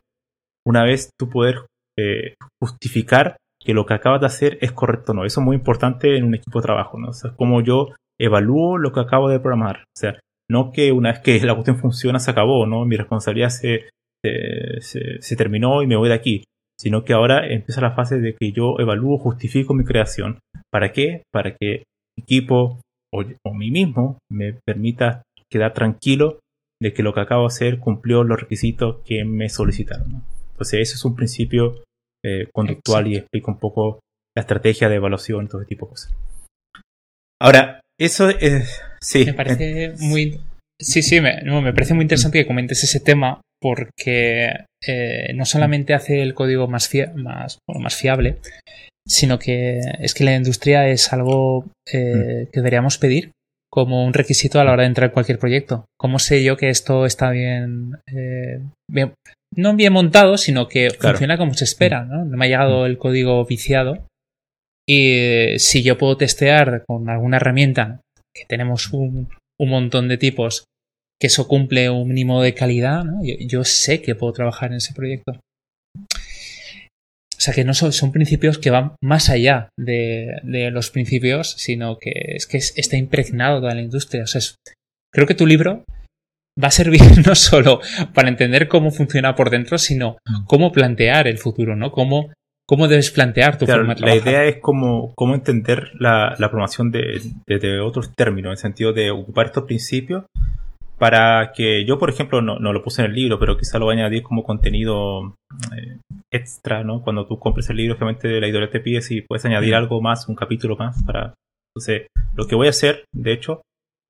una vez tú poder eh, justificar que lo que acabas de hacer es correcto o no. Eso es muy importante en un equipo de trabajo, ¿no? Como yo evalúo lo que acabo de programar. O sea, no que una vez que la cuestión funciona se acabó, ¿no? Mi responsabilidad se, se terminó y me voy de aquí sino que ahora empieza la fase de que yo evalúo, justifico mi creación. ¿Para qué? Para que mi equipo o, o mí mismo me permita quedar tranquilo de que lo que acabo de hacer cumplió los requisitos que me solicitaron. Entonces, ese es un principio eh, conductual y explica un poco la estrategia de evaluación y todo ese tipo de cosas. Ahora, eso es. Sí. Me parece muy. Sí, sí, me, me parece muy interesante que comentes ese tema porque eh, no solamente hace el código más, más, más fiable, sino que es que la industria es algo eh, mm. que deberíamos pedir como un requisito a la hora de entrar en cualquier proyecto. ¿Cómo sé yo que esto está bien, eh, no bien montado, sino que funciona como se espera? ¿no? me ha llegado mm. el código viciado y si yo puedo testear con alguna herramienta, que tenemos un, un montón de tipos, que eso cumple un mínimo de calidad, ¿no? yo, sé que puedo trabajar en ese proyecto. O sea que no son, son principios que van más allá de, de, los principios, sino que es que está impregnado toda la industria. O sea, creo que tu libro va a servir no solo para entender cómo funciona por dentro, sino cómo plantear el futuro, ¿no? Cómo, cómo debes plantear tu forma de trabajar. La idea es cómo, cómo entender la, la programación de, de, de, otros términos, en el sentido de ocupar estos principios para que yo, por ejemplo, no, no, lo puse en el libro, pero quizá lo voy a añadir como contenido eh, extra, ¿no? Cuando tú compres el libro, obviamente la editorial te pide si puedes añadir algo más, un capítulo más para... Entonces, lo que voy a hacer, de hecho,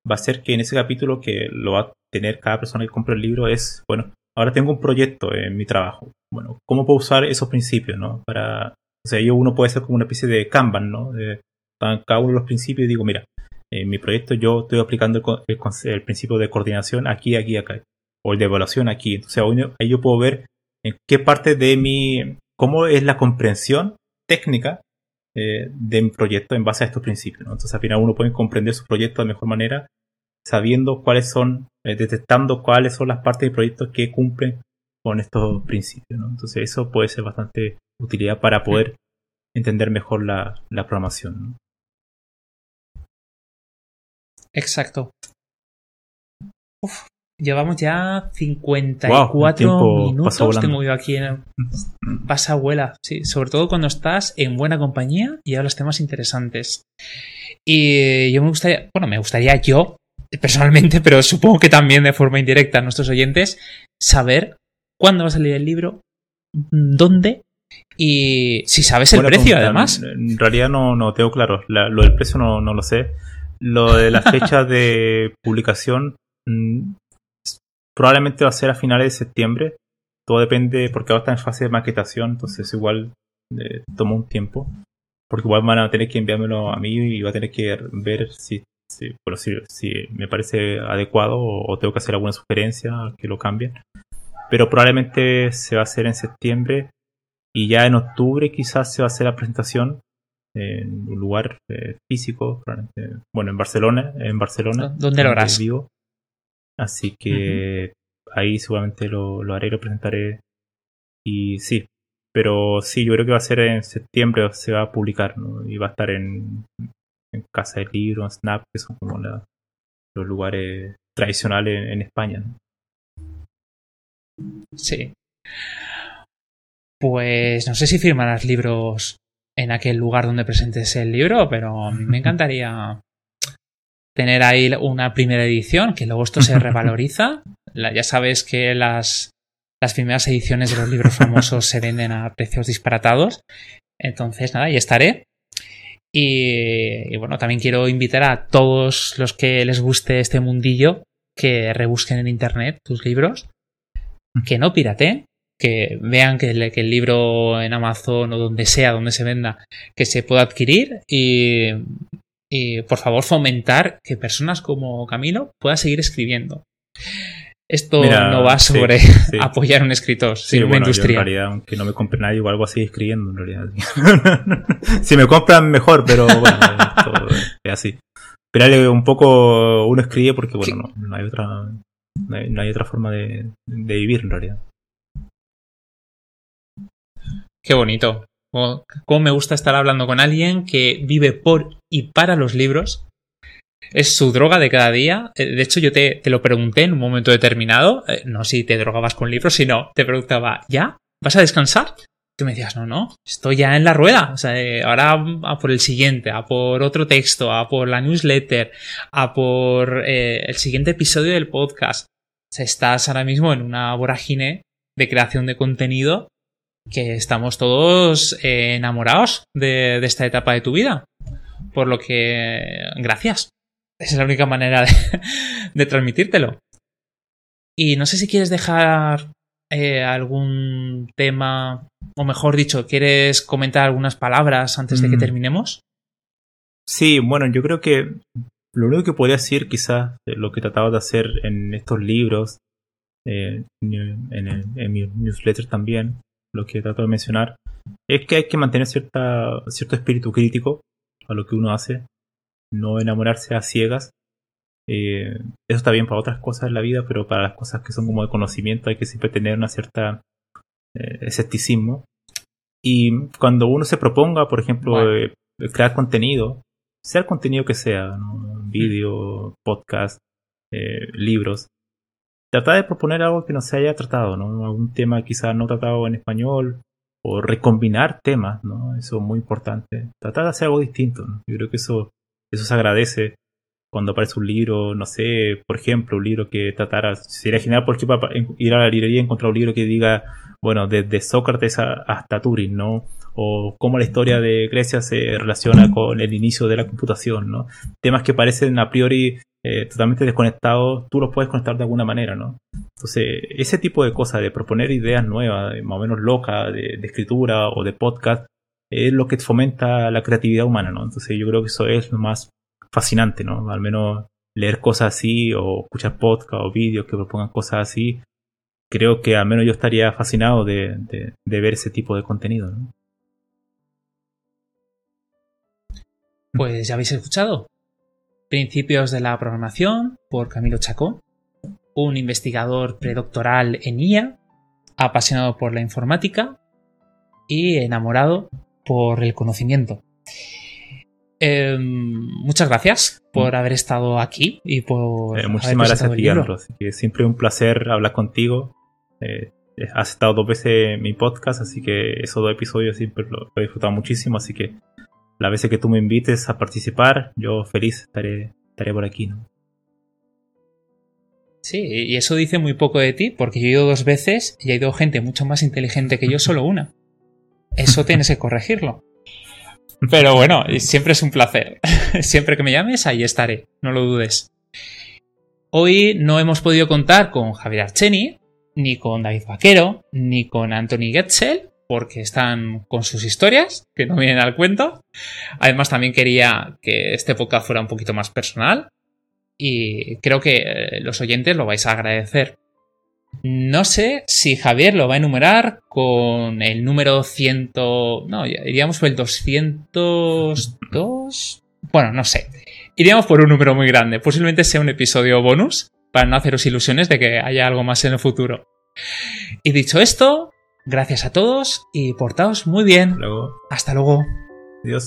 va a ser que en ese capítulo que lo va a tener cada persona que compre el libro es, bueno, ahora tengo un proyecto en mi trabajo. Bueno, ¿cómo puedo usar esos principios, ¿no? Para... O sea, yo uno puede ser como una especie de Kanban, ¿no? De, cada uno de los principios y digo, mira, en mi proyecto yo estoy aplicando el, principio de coordinación aquí, aquí, acá, o el de evaluación aquí. Entonces ahí yo puedo ver en qué parte de mi, cómo es la comprensión técnica eh, de mi proyecto en base a estos principios. Entonces al final uno puede comprender su proyecto de mejor manera sabiendo cuáles son, eh, detectando cuáles son las partes del proyecto que cumplen con estos principios. Entonces eso puede ser bastante utilidad para poder entender mejor la, la programación. Exacto. llevamos ya 54 minutos. Tengo yo aquí en Pasa abuela, sí. Sobre todo cuando estás en buena compañía y hablas temas interesantes. Y yo me gustaría, bueno, me gustaría yo, personalmente, pero supongo que también de forma indirecta a nuestros oyentes, saber cuándo va a salir el libro, dónde y si sabes el precio, además. En realidad no, no tengo claro. lo del precio no, no lo sé. Lo de la fecha de publicación mm, probablemente va a ser a finales de septiembre. Todo depende, porque ahora está en fase de maquetación, entonces igual eh, toma un tiempo. porque igual van a tener que enviármelo a mí y va a tener que ver si, si, si, me parece adecuado o, tengo que hacer alguna sugerencia que lo cambien. Pero probablemente se va a hacer en septiembre y ya en octubre quizás se va a hacer la presentación en un lugar eh, físico, bueno, en Barcelona, en Barcelona. ¿Dónde lo harás? Vivo. Así que ahí seguramente lo, lo haré, lo presentaré. Y sí, pero sí, yo creo que va a ser en septiembre, se va a publicar, ¿no? Y va a estar en, en Casa del Libro, en Snap, que son como los lugares tradicionales en, España. Sí. Pues no sé si firmarás libros en aquel lugar donde presentes el libro, pero a mí me encantaría tener ahí una primera edición, que luego esto se revaloriza. ya sabes que las, las primeras ediciones de los libros famosos se venden a precios disparatados. Entonces, nada, ahí estaré. Y, bueno, también quiero invitar a todos los que les guste este mundillo que rebusquen en internet tus libros, que no pirate, que vean que el, que el, libro en Amazon o donde sea, donde se venda, que se pueda adquirir y, y por favor fomentar que personas como Camilo puedan seguir escribiendo. Esto no va sobre apoyar a un escritor, sino una industria. en realidad, aunque no me compre nadie, igual algo así escribiendo, en realidad. si me compran, mejor, pero bueno, es así. Pero un poco uno escribe porque, bueno, no, hay otra no hay, otra forma de, de, vivir, en realidad. Qué bonito. Cómo me gusta estar hablando con alguien que vive por y para los libros es su droga de cada día. Eh, de hecho, yo te, lo pregunté en un momento determinado, eh, no si te drogabas con libros, sino te preguntaba, ¿ya? ¿Vas a descansar? Tú me decías, no, no, estoy ya en la rueda. O sea, eh, ahora a por el siguiente, a por otro texto, a por la newsletter, a por el siguiente episodio del podcast. O sea, estás ahora mismo en una vorágine de creación de contenido que estamos todos enamorados de esta etapa de tu vida. Por lo que, gracias. Esa es la única manera de, transmitírtelo. Y no sé si quieres dejar eh, algún tema, o mejor dicho, ¿quieres comentar algunas palabras antes de que mm. terminemos? Sí, bueno, yo creo que lo único que podría decir quizás lo que trataba de hacer en estos libros, eh, en, mi newsletter también, lo que trato de mencionar, es que hay que mantener cierta, cierto espíritu crítico a lo que uno hace no enamorarse a ciegas. Eh, eso está bien para otras cosas en la vida, pero para las cosas que son como de conocimiento hay que siempre tener una cierta eh, escepticismo. Y cuando uno se proponga, por ejemplo, eh, crear contenido, sea el contenido que sea, vídeo, podcast, libros, tratar de proponer algo que no se haya tratado, ¿no? Algún tema quizás no tratado en español, o recombinar temas, ¿no? Eso es muy importante. Tratar de hacer algo distinto, Yo creo que eso eso se agradece cuando aparece un libro, no sé, por ejemplo, un libro que tratara, sería genial por ejemplo ir a la librería y encontrar un libro que diga, bueno, desde Sócrates hasta Turing, ¿no? O cómo la historia de Grecia se relaciona con el inicio de la computación, ¿no? Temas que parecen a priori eh, totalmente desconectados, tú los puedes conectar de alguna manera, ¿no? Entonces, ese tipo de cosas, de proponer ideas nuevas, más o menos locas, de, de escritura o de podcast, es lo que fomenta la creatividad humana, ¿no? Entonces yo creo que eso es lo más fascinante, ¿no? Al menos leer cosas así o escuchar podcast o vídeos que propongan cosas así, creo que al menos yo estaría fascinado de, de, ver ese tipo de contenido, ¿no? Pues ya habéis escuchado. Principios de la programación por Camilo Chacón, un investigador predoctoral en IA, apasionado por la informática y enamorado por el conocimiento. Em, muchas gracias por haber estado aquí y por. Eh, muchísimas gracias a ti, Andros. siempre un placer hablar contigo. Eh, has estado dos veces en mi podcast, así que esos dos episodios siempre lo, he disfrutado muchísimo. Así que las veces que tú me invites a participar, yo feliz estaré, estaré por aquí. ¿no? Sí, y eso dice muy poco de ti, porque yo he ido dos veces y he ido gente mucho más inteligente que yo, solo una. Eso tienes que corregirlo. Pero bueno, siempre es un placer. Siempre que me llames, ahí estaré, no lo dudes. Hoy no hemos podido contar con Javier Archeni, ni con David Vaquero, ni con Anthony Getzel, porque están con sus historias, que no vienen al cuento. Además, también quería que este podcast fuera un poquito más personal. Y creo que eh, los oyentes lo vais a agradecer. No sé si Javier lo va a enumerar con el número 100. No, iríamos por el 202. Bueno, no sé. Iríamos por un número muy grande. Posiblemente sea un episodio bonus para no haceros ilusiones de que haya algo más en el futuro. Y dicho esto, gracias a todos y portaos muy bien. Luego. Hasta luego. Adiós.